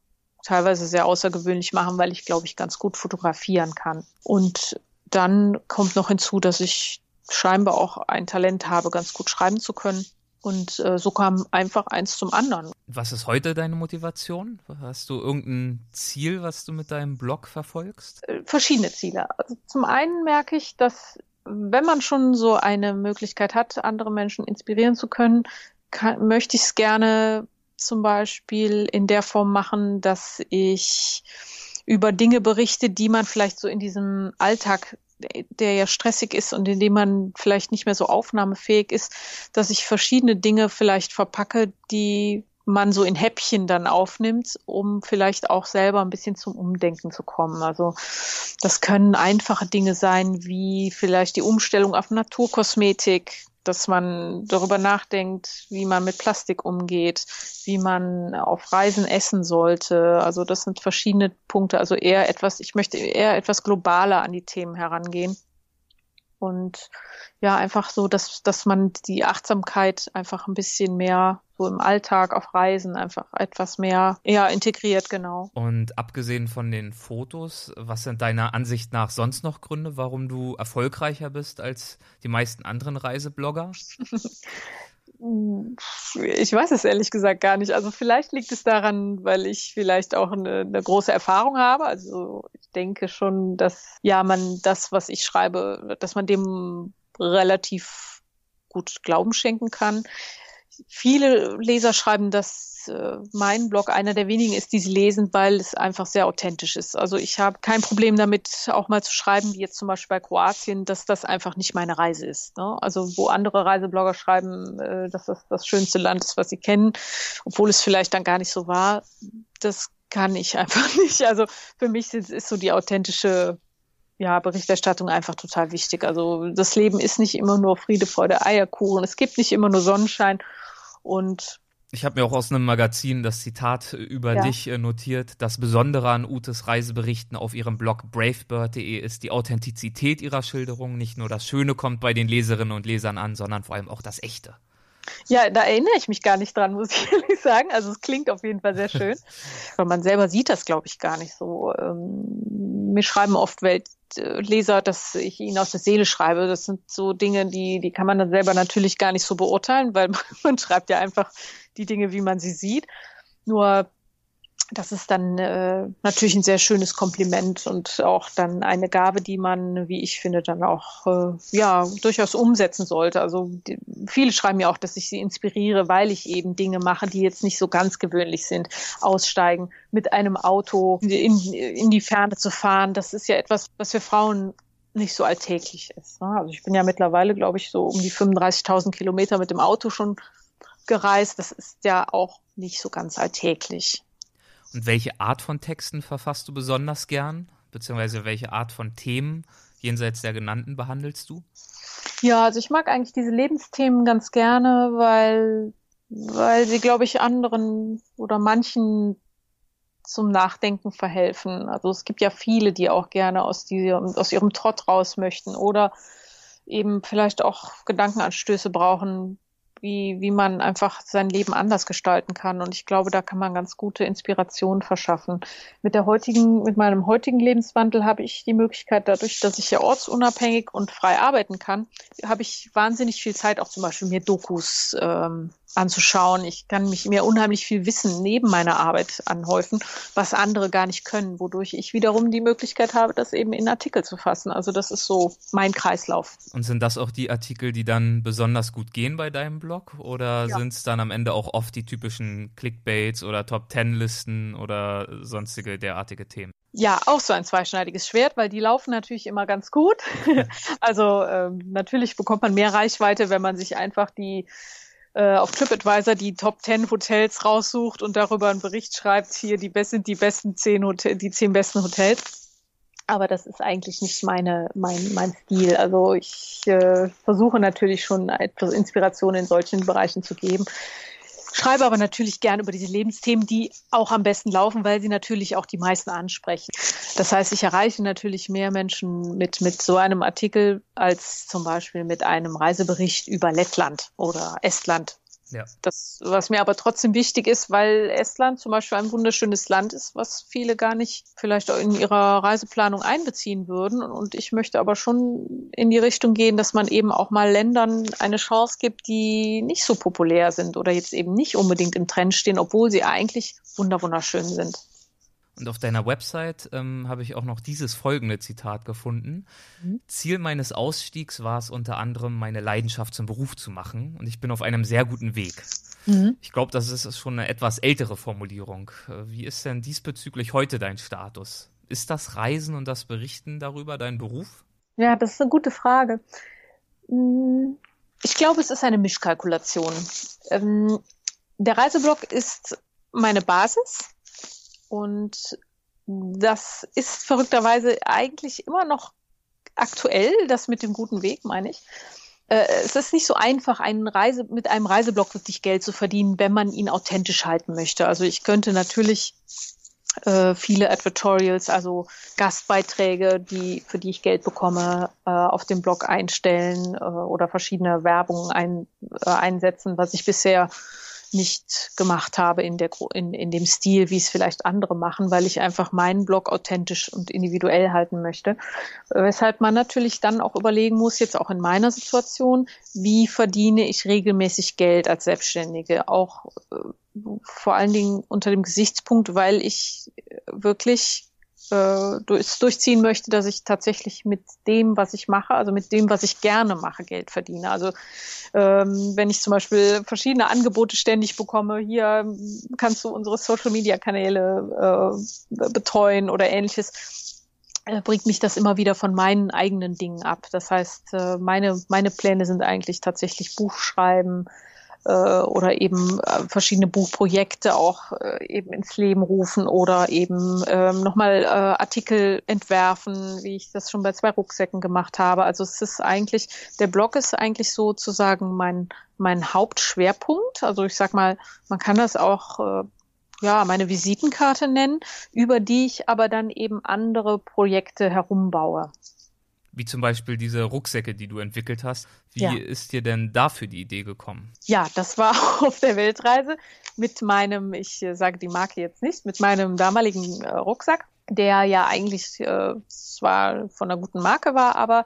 teilweise sehr außergewöhnlich machen, weil ich, glaube ich, ganz gut fotografieren kann. Und dann kommt noch hinzu, dass ich scheinbar auch ein Talent habe, ganz gut schreiben zu können. Und äh, so kam einfach eins zum anderen. Was ist heute deine Motivation? Hast du irgendein Ziel, was du mit deinem Blog verfolgst? Äh, verschiedene Ziele. Also zum einen merke ich, dass wenn man schon so eine Möglichkeit hat, andere Menschen inspirieren zu können, kann, möchte ich es gerne zum Beispiel in der Form machen, dass ich über Dinge berichte, die man vielleicht so in diesem Alltag der ja stressig ist und in dem man vielleicht nicht mehr so aufnahmefähig ist, dass ich verschiedene Dinge vielleicht verpacke, die man so in Häppchen dann aufnimmt, um vielleicht auch selber ein bisschen zum Umdenken zu kommen. Also das können einfache Dinge sein, wie vielleicht die Umstellung auf Naturkosmetik, dass man darüber nachdenkt, wie man mit Plastik umgeht, wie man auf Reisen essen sollte. Also das sind verschiedene Punkte. Also eher etwas, ich möchte eher etwas globaler an die Themen herangehen. Und ja, einfach so, dass, dass man die Achtsamkeit einfach ein bisschen mehr so im Alltag auf Reisen einfach etwas mehr eher integriert, genau. Und abgesehen von den Fotos, was sind deiner Ansicht nach sonst noch Gründe, warum du erfolgreicher bist als die meisten anderen Reiseblogger? *laughs* Ich weiß es ehrlich gesagt gar nicht. Also vielleicht liegt es daran, weil ich vielleicht auch eine, eine, große Erfahrung habe. Also ich denke schon, dass ja man das, was ich schreibe, dass man dem relativ gut Glauben schenken kann viele Leser schreiben, äh, mein Blog einer der wenigen ist, die sie lesen, weil es einfach sehr authentisch ist. Also ich habe kein Problem damit, auch mal zu schreiben, wie jetzt zum Beispiel bei Kroatien, dass das einfach nicht meine Reise ist. Ne? Also wo andere Reiseblogger schreiben, äh, dass das das schönste Land ist, was sie kennen, obwohl es vielleicht dann gar nicht so war, das kann ich *laughs* einfach nicht. Also für mich ist, ist so die authentische ja, Berichterstattung einfach total wichtig. Also das Leben ist nicht immer nur Friede, Freude, Eierkuchen. Es gibt nicht immer nur Sonnenschein. Und ich habe mir auch aus einem Magazin das Zitat über ja. dich äh, notiert. Das Besondere an Utes Reiseberichten auf ihrem Blog bravebird.de ist die Authentizität ihrer Schilderung. Nicht nur das Schöne kommt bei den Leserinnen und Lesern an, sondern vor allem auch das Echte. Ja, da erinnere ich mich gar nicht dran, muss ich *laughs* ehrlich sagen. Also es klingt auf jeden Fall sehr schön. *laughs* Aber man selber sieht das, glaube ich, gar nicht so. Ähm, mir schreiben oft Weltleser, dass ich ihnen aus der Seele schreibe. Das sind so Dinge, die, die kann man dann selber natürlich gar nicht so beurteilen, weil man, *laughs* man schreibt ja einfach die Dinge, wie man sie sieht. Nur das ist dann äh, natürlich ein sehr schönes Kompliment und auch dann eine Gabe, die man, wie ich finde, dann auch äh, ja durchaus umsetzen sollte. Also die, viele schreiben ja auch, dass ich sie inspiriere, weil ich eben Dinge mache, die jetzt nicht so ganz gewöhnlich sind. Aussteigen, mit einem Auto in, in die Ferne zu fahren, das ist ja etwas, was für Frauen nicht so alltäglich ist. Ne? Also ich bin ja mittlerweile, glaube ich, so um die 35.000 Kilometer mit dem Auto schon gereist. Das ist ja auch nicht so ganz alltäglich. Und welche Art von Texten verfasst du besonders gern? Beziehungsweise welche Art von Themen jenseits der genannten behandelst du? Ja, also ich mag eigentlich diese Lebensthemen ganz gerne, weil, weil sie, glaube ich, anderen oder manchen zum Nachdenken verhelfen. Also es gibt ja viele, die auch gerne aus, diesem, aus ihrem Trott raus möchten oder eben vielleicht auch Gedankenanstöße brauchen, wie, wie man einfach sein Leben anders gestalten kann. Und ich glaube, da kann man ganz gute Inspiration verschaffen. Mit der heutigen, mit meinem heutigen Lebenswandel habe ich die Möglichkeit, dadurch, dass ich ja ortsunabhängig und frei arbeiten kann, habe ich wahnsinnig viel Zeit, auch zum Beispiel mir Dokus ähm, anzuschauen. Ich kann mich mir unheimlich viel Wissen neben meiner Arbeit anhäufen, was andere gar nicht können, wodurch ich wiederum die Möglichkeit habe, das eben in Artikel zu fassen. Also das ist so mein Kreislauf. Und sind das auch die Artikel, die dann besonders gut gehen bei deinem Blog? Oder ja. sind es dann am Ende auch oft die typischen Clickbaits oder Top-Ten-Listen oder sonstige derartige Themen? Ja, auch so ein zweischneidiges Schwert, weil die laufen natürlich immer ganz gut. *laughs* also ähm, natürlich bekommt man mehr Reichweite, wenn man sich einfach die äh, auf TripAdvisor die Top 10 Hotels raussucht und darüber einen Bericht schreibt, hier die besten, die besten zehn Hotel, die zehn besten Hotels. Aber das ist eigentlich nicht meine, mein, mein Stil. Also ich äh, versuche natürlich schon etwas Inspiration in solchen Bereichen zu geben schreibe aber natürlich gern über diese Lebensthemen, die auch am besten laufen, weil sie natürlich auch die meisten ansprechen. Das heißt, ich erreiche natürlich mehr Menschen mit, mit so einem Artikel als zum Beispiel mit einem Reisebericht über Lettland oder Estland ja. Das, was mir aber trotzdem wichtig ist, weil Estland zum Beispiel ein wunderschönes Land ist, was viele gar nicht vielleicht auch in ihrer Reiseplanung einbeziehen würden. Und ich möchte aber schon in die Richtung gehen, dass man eben auch mal Ländern eine Chance gibt, die nicht so populär sind oder jetzt eben nicht unbedingt im Trend stehen, obwohl sie eigentlich wunderschön sind. Und auf deiner Website ähm, habe ich auch noch dieses folgende Zitat gefunden. Mhm. Ziel meines Ausstiegs war es unter anderem, meine Leidenschaft zum Beruf zu machen. Und ich bin auf einem sehr guten Weg. Mhm. Ich glaube, das ist schon eine etwas ältere Formulierung. Äh, wie ist denn diesbezüglich heute dein Status? Ist das Reisen und das Berichten darüber dein Beruf? Ja, das ist eine gute Frage. Hm, ich glaube, es ist eine Mischkalkulation. Ähm, der Reiseblog ist meine Basis und das ist verrückterweise eigentlich immer noch aktuell, das mit dem guten Weg, meine ich. Äh, es ist nicht so einfach, einen Reise, mit einem Reiseblog wirklich Geld zu verdienen, wenn man ihn authentisch halten möchte. Also ich könnte natürlich äh, viele Advertorials, also Gastbeiträge, die, für die ich Geld bekomme, äh, auf dem Blog einstellen oder verschiedene Werbungen ein, einsetzen, was ich bisher nicht gemacht habe in, der, in, in dem Stil, wie es vielleicht andere machen, weil ich einfach meinen Blog authentisch und individuell halten möchte. Weshalb man natürlich dann auch überlegen muss, jetzt auch in meiner Situation, wie verdiene ich regelmäßig Geld als Selbstständige, auch äh, vor allen Dingen unter dem Gesichtspunkt, weil ich wirklich äh, durchziehen möchte, dass ich tatsächlich mit dem, was ich mache, also mit dem, was ich gerne mache, Geld verdiene. Also ähm, wenn ich zum Beispiel verschiedene Angebote ständig bekomme, hier kannst du unsere Social-Media-Kanäle äh, betreuen oder ähnliches, äh, bringt mich das immer wieder von meinen eigenen Dingen ab. Das heißt, äh, meine, meine Pläne sind eigentlich tatsächlich Buch schreiben, äh, oder eben äh, verschiedene Buchprojekte auch äh, eben ins Leben rufen oder eben ähm, nochmal äh, Artikel entwerfen, wie ich das schon bei zwei Rucksäcken gemacht habe. Also es ist eigentlich, der Blog ist eigentlich sozusagen mein, mein Hauptschwerpunkt. Also ich sag mal, man kann das auch äh, ja, meine Visitenkarte nennen, über die ich aber dann eben andere Projekte herumbaue wie zum Beispiel diese Rucksäcke, die du entwickelt hast. Wie ja. ist dir denn dafür die Idee gekommen? Ja, das war *laughs* auf der Weltreise mit meinem, ich äh, sage die Marke jetzt nicht, mit meinem damaligen äh, Rucksack, der ja eigentlich äh, zwar von einer guten Marke war, aber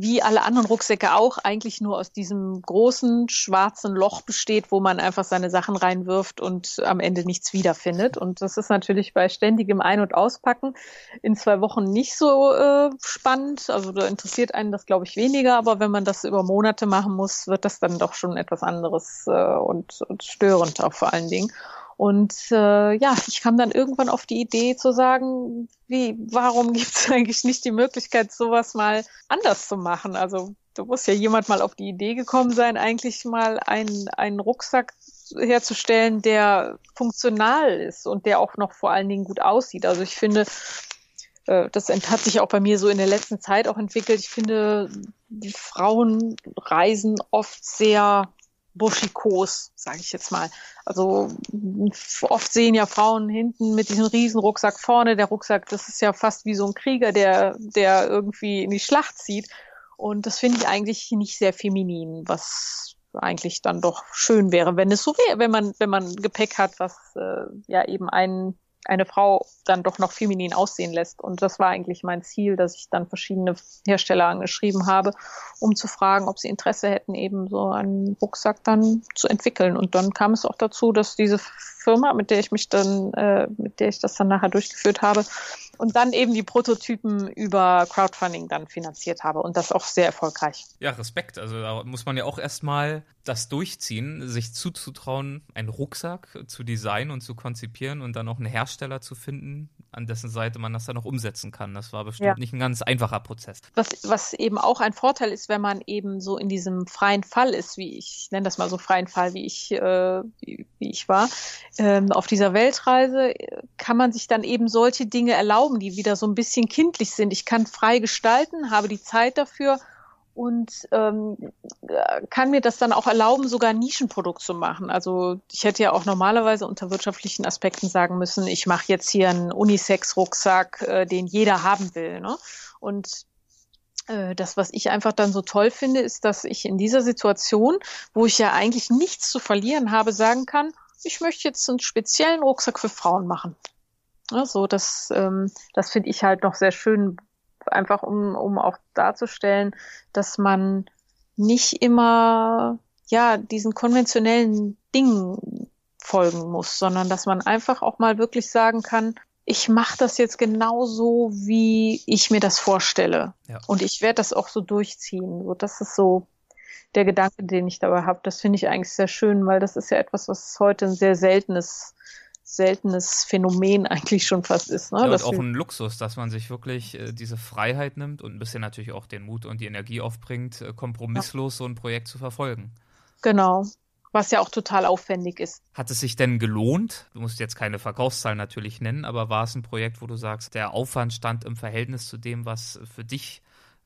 wie alle anderen Rucksäcke auch eigentlich nur aus diesem großen schwarzen Loch besteht, wo man einfach seine Sachen reinwirft und am Ende nichts wiederfindet. Und das ist natürlich bei ständigem Ein- und Auspacken in zwei Wochen nicht so äh, spannend. Also da interessiert einen das, glaube ich, weniger. Aber wenn man das über Monate machen muss, wird das dann doch schon etwas anderes äh, und, und störend auch vor allen Dingen. Und äh, ja, ich kam dann irgendwann auf die Idee zu sagen, wie, warum *laughs* gibt es eigentlich nicht die Möglichkeit, sowas mal anders zu machen? Also da muss ja jemand mal auf die Idee gekommen sein, eigentlich mal einen, einen Rucksack herzustellen, der funktional ist und der auch noch vor allen Dingen gut aussieht. Also ich finde, äh, das hat sich auch bei mir so in der letzten Zeit auch entwickelt. Ich finde, die Frauen reisen oft sehr buschikos, sage ich jetzt mal. Also oft sehen ja Frauen hinten mit diesem riesen Rucksack vorne. Der Rucksack, das ist ja fast wie so ein Krieger, der, der irgendwie in die Schlacht zieht. Und das finde ich eigentlich nicht sehr feminin, was eigentlich dann doch schön wäre, wenn es so wäre, wenn man, wenn man Gepäck hat, was äh, ja eben einen eine Frau dann doch noch feminin aussehen lässt. Und das war eigentlich mein Ziel, dass ich dann verschiedene Hersteller angeschrieben habe, um zu fragen, ob sie Interesse hätten, eben so einen Rucksack dann zu entwickeln. Und dann kam es auch dazu, dass diese Firma, mit der ich mich dann, äh, mit der ich das dann nachher durchgeführt habe, und dann eben die Prototypen über Crowdfunding dann finanziert habe und das auch sehr erfolgreich. Ja, Respekt. Also da muss man ja auch erstmal das durchziehen, sich zuzutrauen, einen Rucksack zu designen und zu konzipieren und dann auch einen Hersteller zu finden, an dessen Seite man das dann auch umsetzen kann. Das war bestimmt ja. nicht ein ganz einfacher Prozess. Was, was eben auch ein Vorteil ist, wenn man eben so in diesem freien Fall ist, wie ich, ich nenne das mal so freien Fall, wie ich, äh, wie, wie ich war, ähm, auf dieser Weltreise, kann man sich dann eben solche Dinge erlauben, die wieder so ein bisschen kindlich sind. Ich kann frei gestalten, habe die Zeit dafür und ähm, kann mir das dann auch erlauben, sogar ein Nischenprodukt zu machen. Also ich hätte ja auch normalerweise unter wirtschaftlichen Aspekten sagen müssen, ich mache jetzt hier einen Unisex-Rucksack, äh, den jeder haben will. Ne? Und äh, das, was ich einfach dann so toll finde, ist, dass ich in dieser Situation, wo ich ja eigentlich nichts zu verlieren habe, sagen kann, ich möchte jetzt einen speziellen Rucksack für Frauen machen. Ja, so, das, ähm, das finde ich halt noch sehr schön einfach um, um auch darzustellen, dass man nicht immer ja diesen konventionellen Dingen folgen muss, sondern dass man einfach auch mal wirklich sagen kann, ich mache das jetzt genauso, wie ich mir das vorstelle. Ja. Und ich werde das auch so durchziehen. So, das ist so der Gedanke, den ich dabei habe. Das finde ich eigentlich sehr schön, weil das ist ja etwas, was heute ein sehr seltenes seltenes Phänomen eigentlich schon fast ist. Ne? Ja, und auch ein Luxus, dass man sich wirklich äh, diese Freiheit nimmt und ein bisschen natürlich auch den Mut und die Energie aufbringt, äh, kompromisslos ja. so ein Projekt zu verfolgen. Genau. Was ja auch total aufwendig ist. Hat es sich denn gelohnt? Du musst jetzt keine Verkaufszahlen natürlich nennen, aber war es ein Projekt, wo du sagst, der Aufwand stand im Verhältnis zu dem, was für dich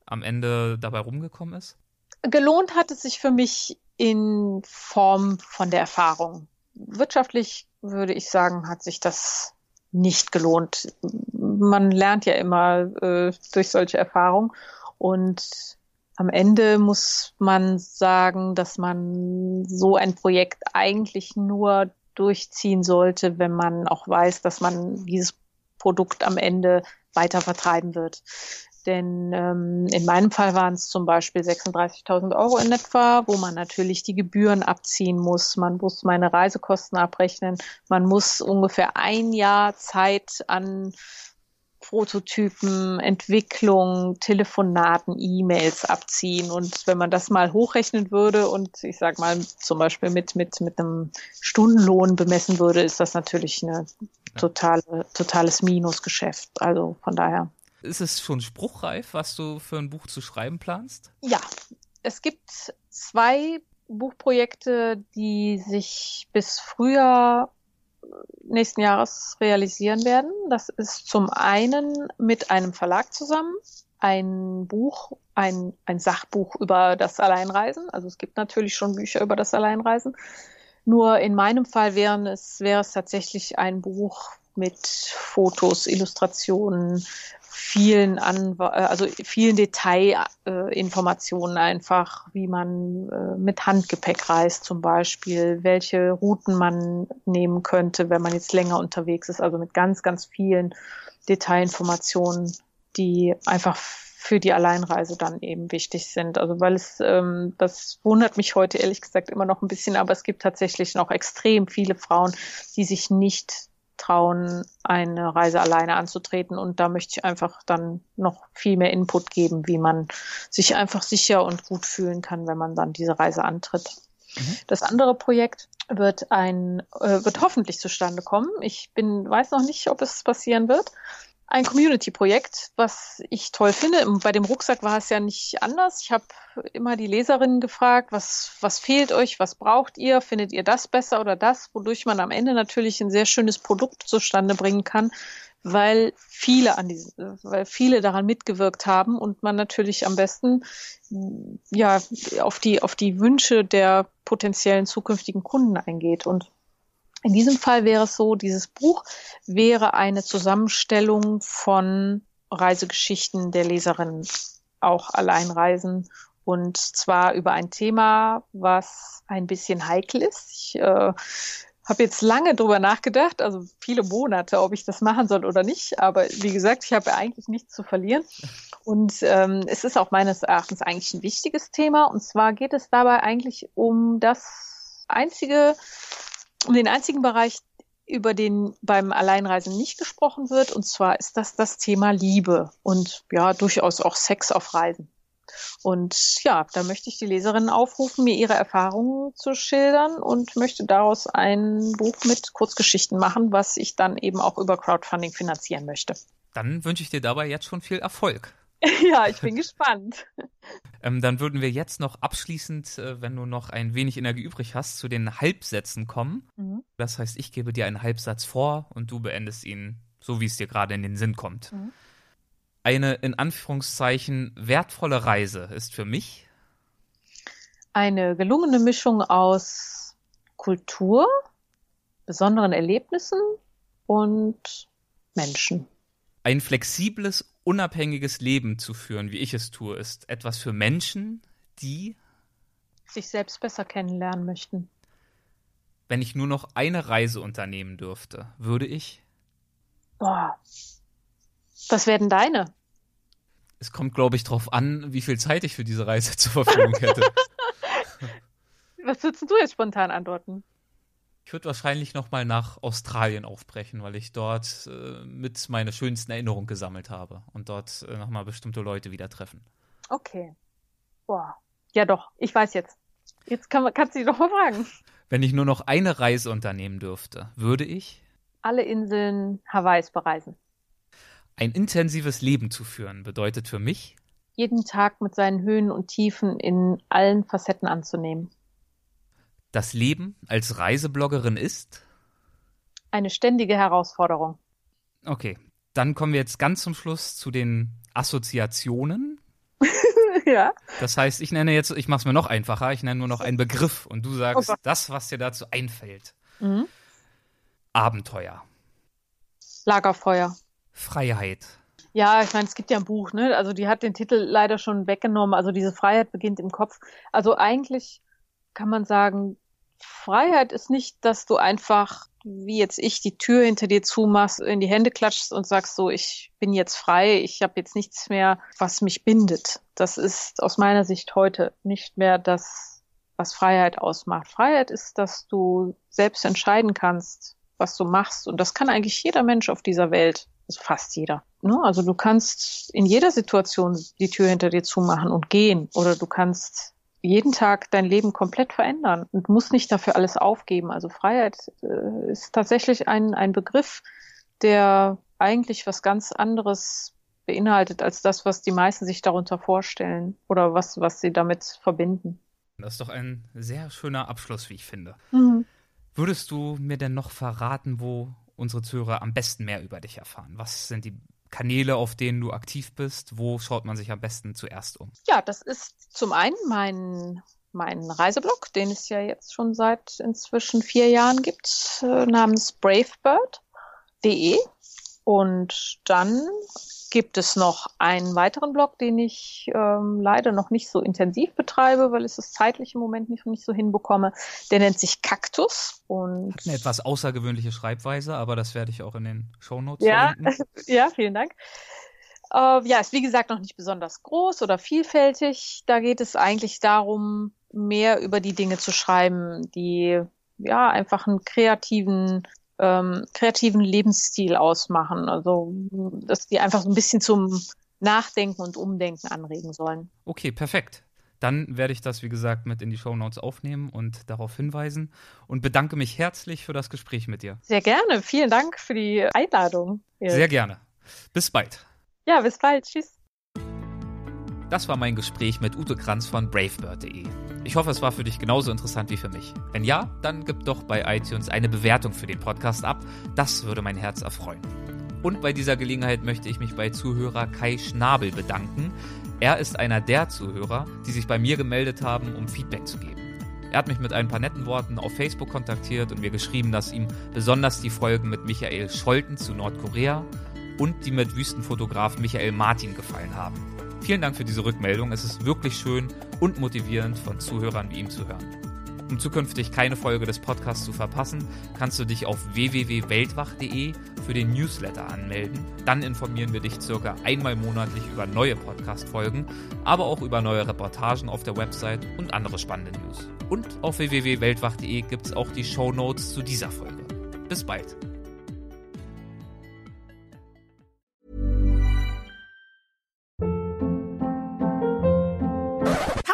am Ende dabei rumgekommen ist? Gelohnt hat es sich für mich in Form von der Erfahrung. Wirtschaftlich würde ich sagen, hat sich das nicht gelohnt. Man lernt ja immer äh, durch solche Erfahrungen und am Ende muss man sagen, dass man so ein Projekt eigentlich nur durchziehen sollte, wenn man auch weiß, dass man dieses Produkt am Ende weiter vertreiben wird. Denn ähm, in meinem Fall waren es zum Beispiel 36.000 Euro in etwa, wo man natürlich die Gebühren abziehen muss. Man muss meine Reisekosten abrechnen. Man muss ungefähr ein Jahr Zeit an Prototypen, Entwicklung, Telefonaten, E-Mails abziehen. Und wenn man das mal hochrechnen würde und ich sag mal zum Beispiel mit, mit, mit einem Stundenlohn bemessen würde, ist das natürlich ein totale, totales Minusgeschäft. Also von daher. Ist es schon spruchreif, was du für ein Buch zu schreiben planst? Ja, es gibt zwei Buchprojekte, die sich bis Frühjahr nächsten Jahres realisieren werden. Das ist zum einen mit einem Verlag zusammen ein Buch, ein, ein Sachbuch über das Alleinreisen. Also es gibt natürlich schon Bücher über das Alleinreisen. Nur in meinem Fall wären es, wäre es tatsächlich ein Buch mit Fotos, Illustrationen, vielen an, äh, also vielen Detailinformationen einfach, wie man äh, mit Handgepäck reist zum Beispiel, welche Routen man nehmen könnte, wenn man jetzt länger unterwegs ist, also mit ganz, ganz vielen Detailinformationen, die einfach für die Alleinreise dann eben wichtig sind. Also weil es, ähm, das wundert mich heute ehrlich gesagt immer noch ein bisschen, aber es gibt tatsächlich noch extrem viele Frauen, die sich nicht trauen, eine Reise alleine anzutreten. Und da möchte ich einfach dann noch viel mehr Input geben, wie man sich einfach sicher und gut fühlen kann, wenn man dann diese Reise antritt. Mhm. Das andere Projekt wird ein, äh, wird hoffentlich zustande kommen. Ich bin, weiß noch nicht, ob es passieren wird ein Community-Projekt, was ich toll finde. Bei dem Rucksack war es ja nicht anders. Ich habe immer die Leserinnen gefragt, was, was fehlt euch, was braucht ihr, findet ihr das besser oder das, wodurch man am Ende natürlich ein sehr schönes Produkt zustande bringen kann, weil viele an diese, weil viele daran mitgewirkt haben und man natürlich am besten ja auf die auf die Wünsche der potenziellen zukünftigen Kunden eingeht und in diesem Fall wäre es so, dieses Buch wäre eine Zusammenstellung von Reisegeschichten der Leserinnen, auch Alleinreisen und zwar über ein Thema, was ein bisschen heikel ist. Ich äh, habe jetzt lange drüber nachgedacht, also viele Monate, ob ich das machen soll oder nicht. Aber wie gesagt, ich habe eigentlich nichts zu verlieren. Und ähm, es ist auch meines Erachtens eigentlich ein wichtiges Thema. Und zwar geht es dabei eigentlich um das einzige um den einzigen Bereich, über den beim Alleinreisen nicht gesprochen wird. Und zwar ist das das Thema Liebe und ja, durchaus auch Sex auf Reisen. Und ja, da möchte ich die Leserinnen aufrufen, mir ihre Erfahrungen zu schildern und möchte daraus ein Buch mit Kurzgeschichten machen, was ich dann eben auch über Crowdfunding finanzieren möchte. Dann wünsche ich dir dabei jetzt schon viel Erfolg. *laughs* ja, ich bin gespannt. Ähm, dann würden wir jetzt noch abschließend, äh, wenn du noch ein wenig Energie übrig hast, zu den Halbsätzen kommen. Mhm. Das heißt, ich gebe dir einen Halbsatz vor und du beendest ihn so, wie es dir gerade in den Sinn kommt. Mhm. Eine in Anführungszeichen wertvolle Reise ist für mich eine gelungene Mischung aus Kultur, besonderen Erlebnissen und Menschen. Ein flexibles unabhängiges Leben zu führen, wie ich es tue, ist etwas für Menschen, die sich selbst besser kennenlernen möchten. Wenn ich nur noch eine Reise unternehmen dürfte, würde ich? Boah. Was werden deine? Es kommt, glaube ich, darauf an, wie viel Zeit ich für diese Reise *laughs* zur Verfügung hätte. *laughs* Was würdest du jetzt spontan antworten? Ich würde wahrscheinlich nochmal nach Australien aufbrechen, weil ich dort äh, mit meine schönsten Erinnerungen gesammelt habe und dort äh, nochmal bestimmte Leute wieder treffen. Okay. Boah. Ja, doch, ich weiß jetzt. Jetzt kann, kannst du dich doch mal fragen. Wenn ich nur noch eine Reise unternehmen dürfte, würde ich alle Inseln Hawaiis bereisen. Ein intensives Leben zu führen bedeutet für mich, jeden Tag mit seinen Höhen und Tiefen in allen Facetten anzunehmen. Das Leben als Reisebloggerin ist eine ständige Herausforderung. Okay, dann kommen wir jetzt ganz zum Schluss zu den Assoziationen. *laughs* ja. Das heißt, ich nenne jetzt, ich mache es mir noch einfacher, ich nenne nur noch einen Begriff und du sagst oh das, was dir dazu einfällt. Mhm. Abenteuer. Lagerfeuer. Freiheit. Ja, ich meine, es gibt ja ein Buch, ne? Also die hat den Titel leider schon weggenommen. Also diese Freiheit beginnt im Kopf. Also eigentlich kann man sagen, Freiheit ist nicht, dass du einfach, wie jetzt ich, die Tür hinter dir zumachst, in die Hände klatschst und sagst so, ich bin jetzt frei, ich habe jetzt nichts mehr, was mich bindet. Das ist aus meiner Sicht heute nicht mehr das, was Freiheit ausmacht. Freiheit ist, dass du selbst entscheiden kannst, was du machst. Und das kann eigentlich jeder Mensch auf dieser Welt. Also fast jeder. Ne? Also du kannst in jeder Situation die Tür hinter dir zumachen und gehen. Oder du kannst jeden Tag dein Leben komplett verändern und musst nicht dafür alles aufgeben. Also Freiheit äh, ist tatsächlich ein, ein Begriff, der eigentlich was ganz anderes beinhaltet als das, was die meisten sich darunter vorstellen oder was, was sie damit verbinden. Das ist doch ein sehr schöner Abschluss, wie ich finde. Mhm. Würdest du mir denn noch verraten, wo unsere Zuhörer am besten mehr über dich erfahren? Was sind die Kanäle, auf denen du aktiv bist? Wo schaut man sich am besten zuerst um? Ja, das ist zum einen mein, mein Reiseblog, den es ja jetzt schon seit inzwischen vier Jahren gibt, äh, namens bravebird.de. Und dann gibt es noch einen weiteren Blog, den ich ähm, leider noch nicht so intensiv betreibe, weil ich es zeitlich im Moment nicht, nicht so hinbekomme. Der nennt sich Kaktus. Und Hat eine etwas außergewöhnliche Schreibweise, aber das werde ich auch in den Shownotes ja, *laughs* ja, vielen Dank. Äh, ja, ist wie gesagt noch nicht besonders groß oder vielfältig. Da geht es eigentlich darum, mehr über die Dinge zu schreiben, die ja einfach einen kreativen ähm, kreativen Lebensstil ausmachen. Also, dass die einfach so ein bisschen zum Nachdenken und Umdenken anregen sollen. Okay, perfekt. Dann werde ich das, wie gesagt, mit in die Show Notes aufnehmen und darauf hinweisen und bedanke mich herzlich für das Gespräch mit dir. Sehr gerne. Vielen Dank für die Einladung. Sehr gerne. Bis bald. Ja, bis bald. Tschüss. Das war mein Gespräch mit Ute Kranz von bravebird.de. Ich hoffe, es war für dich genauso interessant wie für mich. Wenn ja, dann gib doch bei iTunes eine Bewertung für den Podcast ab. Das würde mein Herz erfreuen. Und bei dieser Gelegenheit möchte ich mich bei Zuhörer Kai Schnabel bedanken. Er ist einer der Zuhörer, die sich bei mir gemeldet haben, um Feedback zu geben. Er hat mich mit ein paar netten Worten auf Facebook kontaktiert und mir geschrieben, dass ihm besonders die Folgen mit Michael Scholten zu Nordkorea und die mit Wüstenfotograf Michael Martin gefallen haben. Vielen Dank für diese Rückmeldung. Es ist wirklich schön und motivierend von Zuhörern wie ihm zu hören. Um zukünftig keine Folge des Podcasts zu verpassen, kannst du dich auf www.weltwach.de für den Newsletter anmelden. Dann informieren wir dich circa einmal monatlich über neue Podcast-Folgen, aber auch über neue Reportagen auf der Website und andere spannende News. Und auf www.weltwach.de gibt es auch die Show Notes zu dieser Folge. Bis bald.